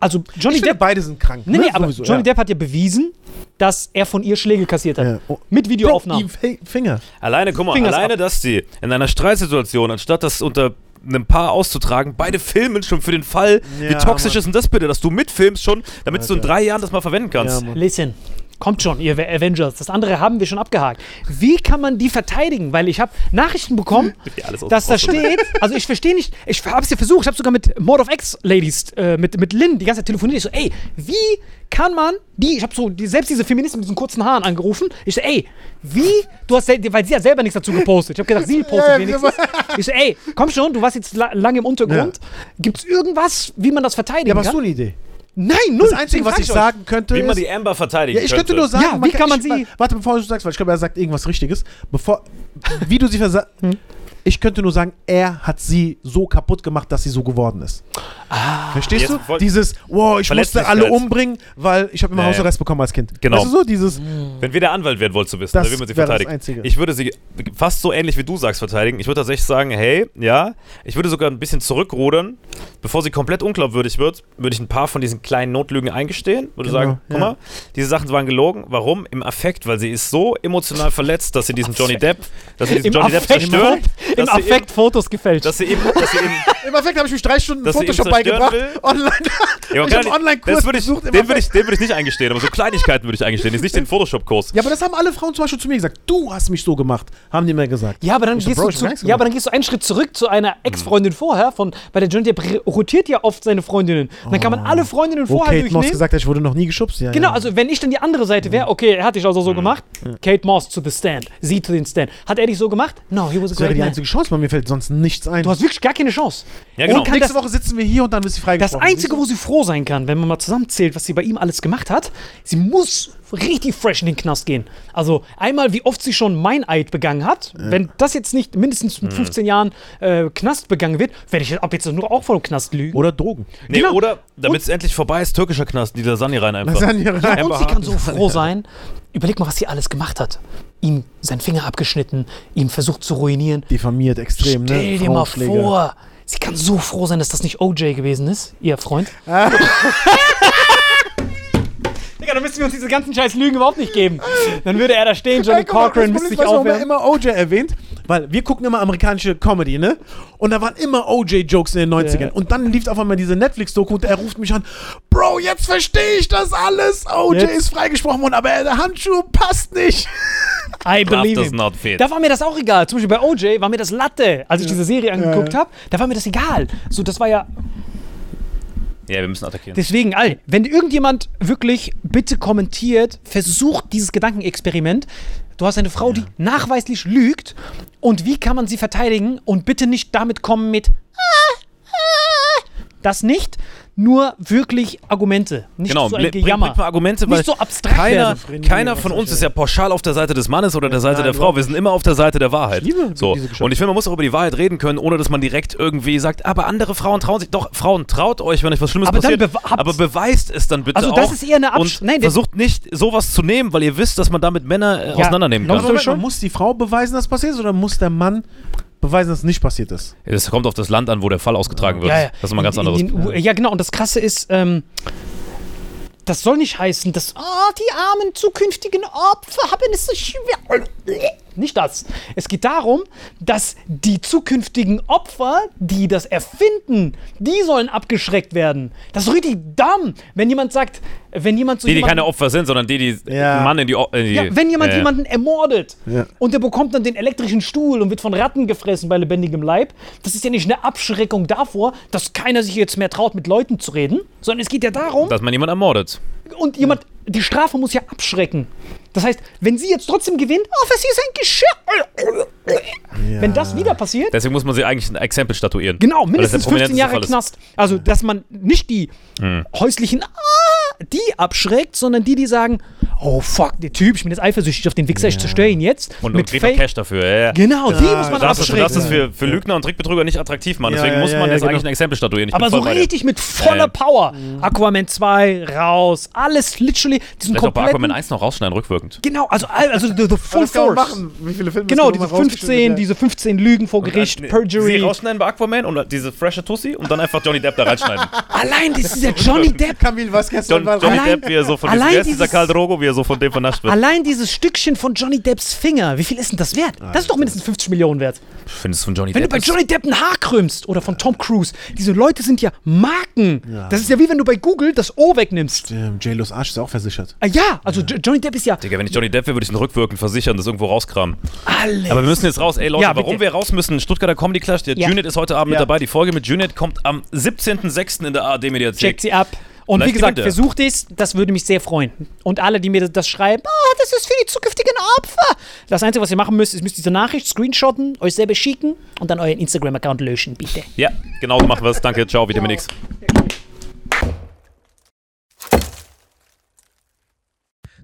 Also Johnny Ich finde, Depp... beide sind krank. Nee, ne? nee, aber Sowieso, Johnny ja. Depp hat ja bewiesen, dass er von ihr Schläge kassiert hat. Ja. Oh. Mit Videoaufnahmen. Finger. Alleine, guck mal, Fingers alleine, ab. dass sie in einer Streitsituation, anstatt das unter einem Paar auszutragen, beide filmen schon für den Fall. Wie Ja, toxisch Mann. ist denn das bitte, dass du mitfilmst schon, damit du in drei Jahren das mal verwenden kannst? Ja. Listen, kommt schon, ihr Avengers. Das andere haben wir schon abgehakt. Wie kann man die verteidigen? Weil ich habe Nachrichten bekommen, dass da steht, [LAUGHS] also ich verstehe nicht, ich habe es ja versucht, ich habe sogar mit Mord of X-Ladies, äh, mit, mit Lynn die ganze Zeit telefoniert. Ich so, ey, wie kann man die, ich habe so die, selbst diese Feministin mit diesen kurzen Haaren angerufen. Ich so, ey, wie, du hast, weil sie hat selber nichts dazu gepostet. Ich habe gedacht, sie postet Ja, ja, wenigstens. Ich so, ey, komm schon, du warst jetzt la lange im Untergrund. Gibt's irgendwas, wie man das verteidigen Ja, aber hast kann? du eine Idee? Nein, null. Das Einzige, was ich euch. sagen könnte, Wie man die Amber verteidigen Ja, ich könnte. könnte nur sagen, Ja, wie kann man sie- Ich, warte, bevor du sagst, weil ich glaube, er sagt irgendwas Richtiges. Bevor, [LAUGHS] wie du sie versa Hm? Ich könnte nur sagen, er hat sie so kaputt gemacht, dass sie so geworden ist. Verstehst Jetzt du? Dieses, wow, ich musste alle umbringen, weil ich habe immer Nee. Hausarrest bekommen als Kind. Genau. Weißt du so, dieses, Wenn wir der Anwalt wären, wolltest du wissen, wie man sie. Einzige. Ich würde sie fast so ähnlich wie du sagst verteidigen. Ich würde tatsächlich sagen, hey, ja, ich würde sogar ein bisschen zurückrudern. Bevor sie komplett unglaubwürdig wird, würde ich ein paar von diesen kleinen Notlügen eingestehen. Würde Genau, sagen, guck ja. mal, diese Sachen waren gelogen. Warum? Im Affekt, weil sie ist so emotional verletzt, dass sie diesen Johnny Depp, dass sie diesen Im Johnny Depp Affekt, zerstört. [LAUGHS] Im Affekt eben- Fotos gefälscht. Dass sie eben, dass sie eben [LAUGHS] Im Endeffekt habe ich mich drei Stunden Photoshop beigebracht. Online. Ja, [LAUGHS] ich habe Online-Kurs das würde ich, besucht. den, würde ich, würde ich nicht eingestehen, aber so Kleinigkeiten würde ich eingestehen. Jetzt nicht den Photoshop-Kurs. Ja, aber das haben alle Frauen zum Beispiel zu mir gesagt. Du hast mich so gemacht, haben die mir gesagt. Ja, aber dann, gehst Bro, du zu, ja, aber dann gehst du einen Schritt zurück zu einer Ex-Freundin vorher. Von, bei der Johnny Depp rotiert ja oft seine Freundinnen. Und dann kann man alle Freundinnen vorher Kate Moss durchnehmen. gesagt hat, ich wurde noch nie geschubst. Ja, Genau, ja. also wenn ich dann die andere Seite wäre, okay, er hat dich also so gemacht. Kate Moss to the stand, sie to den stand. Hat er dich so gemacht? No, he was a great man. Einzige Chance, weil mir fällt sonst nichts ein. Du hast wirklich gar keine Chance. Ja, genau. Und Nächste das, Woche sitzen wir hier und dann ist sie das freigesprochen. Einzige, wo sie froh sein kann, wenn man mal zusammenzählt, was sie bei ihm alles gemacht hat, sie muss richtig fresh in den Knast gehen. Also einmal, wie oft sie schon Meineid begangen hat. Wenn das jetzt nicht mindestens mit 15 Jahren äh, Knast begangen wird, werde ich ab jetzt nur auch vom Knast lügen. Oder Drogen. Nee, Genau. oder damit es endlich vorbei ist, türkischer Knast, die Lasagne rein einfach. Lasagne rein. Und Amber sie kann so [LAUGHS] froh sein. Überleg mal, was sie alles gemacht hat. Ihm seinen Finger abgeschnitten, ihm versucht zu ruinieren. Diffamiert extrem, ne? Stell dir mal vor, sie kann so froh sein, dass das nicht OJ gewesen ist, ihr Freund. [LAUGHS] Digga, dann müssten wir uns diese ganzen scheiß Lügen überhaupt nicht geben. Dann würde er da stehen, Johnny Cochran müsste sich aufwärmen. immer OJ erwähnt, weil wir gucken immer amerikanische Comedy, ne? Und da waren immer OJ-Jokes in den 90ern. Ja. Und dann lief auf einmal diese Netflix-Doku und er ruft mich an, Bro, jetzt verstehe ich das alles. OJ Jetzt? ist freigesprochen worden, aber der Handschuh passt nicht. [LAUGHS] I believe does not fit. Da war mir das auch egal. Zum Beispiel bei OJ war mir das Latte, als ich diese Serie angeguckt habe. Da war mir das egal. So, das war ja Ja, wir müssen attackieren. Deswegen, all, wenn irgendjemand wirklich bitte kommentiert, versucht dieses Gedankenexperiment. Du hast eine Frau, die nachweislich lügt. Und wie kann man sie verteidigen? Und bitte nicht damit kommen mit. Das nicht, nur wirklich Argumente. Nicht Genau, so ein Gejammer. bring mal Argumente, Nicht so abstrakt keiner, werden. keiner von uns ist ja pauschal auf der Seite des Mannes oder der Seite Nein, der Frau. überhaupt Wir sind immer auf der Seite der Wahrheit. liebe so. Und ich finde, man muss auch über die Wahrheit reden können, ohne dass man direkt irgendwie sagt, aber andere Frauen trauen sich. Doch, Frauen, traut euch, wenn euch was Schlimmes Aber dann passiert. bewe- habt- aber beweist es dann bitte Also auch. das ist eher eine Absch- Und Nein, versucht nicht, sowas zu nehmen, weil ihr wisst, dass man damit Männer äh, Ja, auseinandernehmen kann. story Moment, short- muss die Frau beweisen, dass passiert ist, oder muss der Mann beweisen, dass es nicht passiert ist? Es kommt auf das Land an, wo der Fall ausgetragen wird. Ja, ja. Das ist immer ganz In- anderes. in Ja, genau. Und das Krasse ist, ähm, das soll nicht heißen, dass oh, die armen zukünftigen Opfer haben es so schwer. Nicht das. Es geht darum, dass die zukünftigen Opfer, die das erfinden, die sollen abgeschreckt werden. Das ist richtig dumm, wenn jemand sagt, wenn jemand so Die, die jemanden- keine Opfer sind, sondern die, die Ja. Mann in die, in die ja, wenn jemand äh, jemanden ermordet Ja. und der bekommt dann den elektrischen Stuhl und wird von Ratten gefressen bei lebendigem Leib, das ist ja nicht eine Abschreckung davor, dass keiner sich jetzt mehr traut, mit Leuten zu reden, sondern es geht ja darum, dass man jemanden ermordet. und jemand, die Strafe muss ja abschrecken. Das heißt, wenn sie jetzt trotzdem gewinnt, oh, was hier ist ein Geschirr. Wenn das wieder passiert, Deswegen muss man sie eigentlich ein Exempel statuieren. Genau, mindestens 15 prominenteste Jahre. Knast. Also, dass man nicht die häuslichen ah, die abschreckt, sondern die, die sagen, oh fuck, der Typ, ich bin jetzt eifersüchtig auf den Wichser, ich zerstöre ihn jetzt. Und, mit und kriegt noch Cash dafür. Ja, ja. Genau, die muss man das, du darfst das abschrecken. für, für Lügner und Trickbetrüger nicht attraktiv machen. Ja, Deswegen ja, muss ja, man ja, jetzt genau. eigentlich ein Exempel statuieren. Aber so richtig mit voller Ja, ja. Power. Aquaman 2 raus, alles literally, diesen Vielleicht auch bei kompletten. Aquaman 1 noch rausschneiden, rückwirkend. Genau, also, also the, the full Das force. machen. Wie viele Filme Genau, ist diese noch mal rausgeschnitten 15, wird? diese 15 Lügen vor Gericht, Nee, Perjury. Sie rausschneiden bei Aquaman und diese freshe Tussi und dann einfach Johnny Depp da reinschneiden. [LAUGHS] Allein dieser Johnny Depp Camille Vasquez John, war Johnny Allein- Depp, wie er so von allein dieser dieses- Karl Drogo, wie er so von dem vernascht wird. Allein dieses Stückchen von Johnny Depps Finger, wie viel ist denn das wert? Das ist doch mindestens 50 Millionen wert. Findest du von Johnny Wenn du Depp? bei Johnny Depp ein Haar krümmst oder von Tom Cruise, diese Leute sind ja Marken. Das ist ja wie wenn du bei Google das O wegnimmst. J-Los Arsch ist auch versichert. Ah, ja, also Jo- Johnny Depp ist ja Digga, wenn ich Johnny Depp wäre, würde ich ihn rückwirkend versichern, das irgendwo rauskramen. alles. Aber wir müssen jetzt raus. Ey Leute, Ja, warum wir raus müssen, Stuttgarter Comedy Clash, der Ja. Junet ist heute Abend Ja. mit dabei. Die Folge mit Junet kommt am 17.06. in der ARD-Mediathek. Checkt sie ab. Und Vielleicht wie gesagt, er. versucht es, das würde mich sehr freuen. Und alle, die mir das schreiben, oh, das ist für die zukünftigen Opfer. Das Einzige, was ihr machen müsst, ist, müsst diese Nachricht screenshotten, euch selber schicken und dann euren Instagram-Account löschen, bitte. Ja, genau so machen wir es. Danke, ciao, Vitamin X.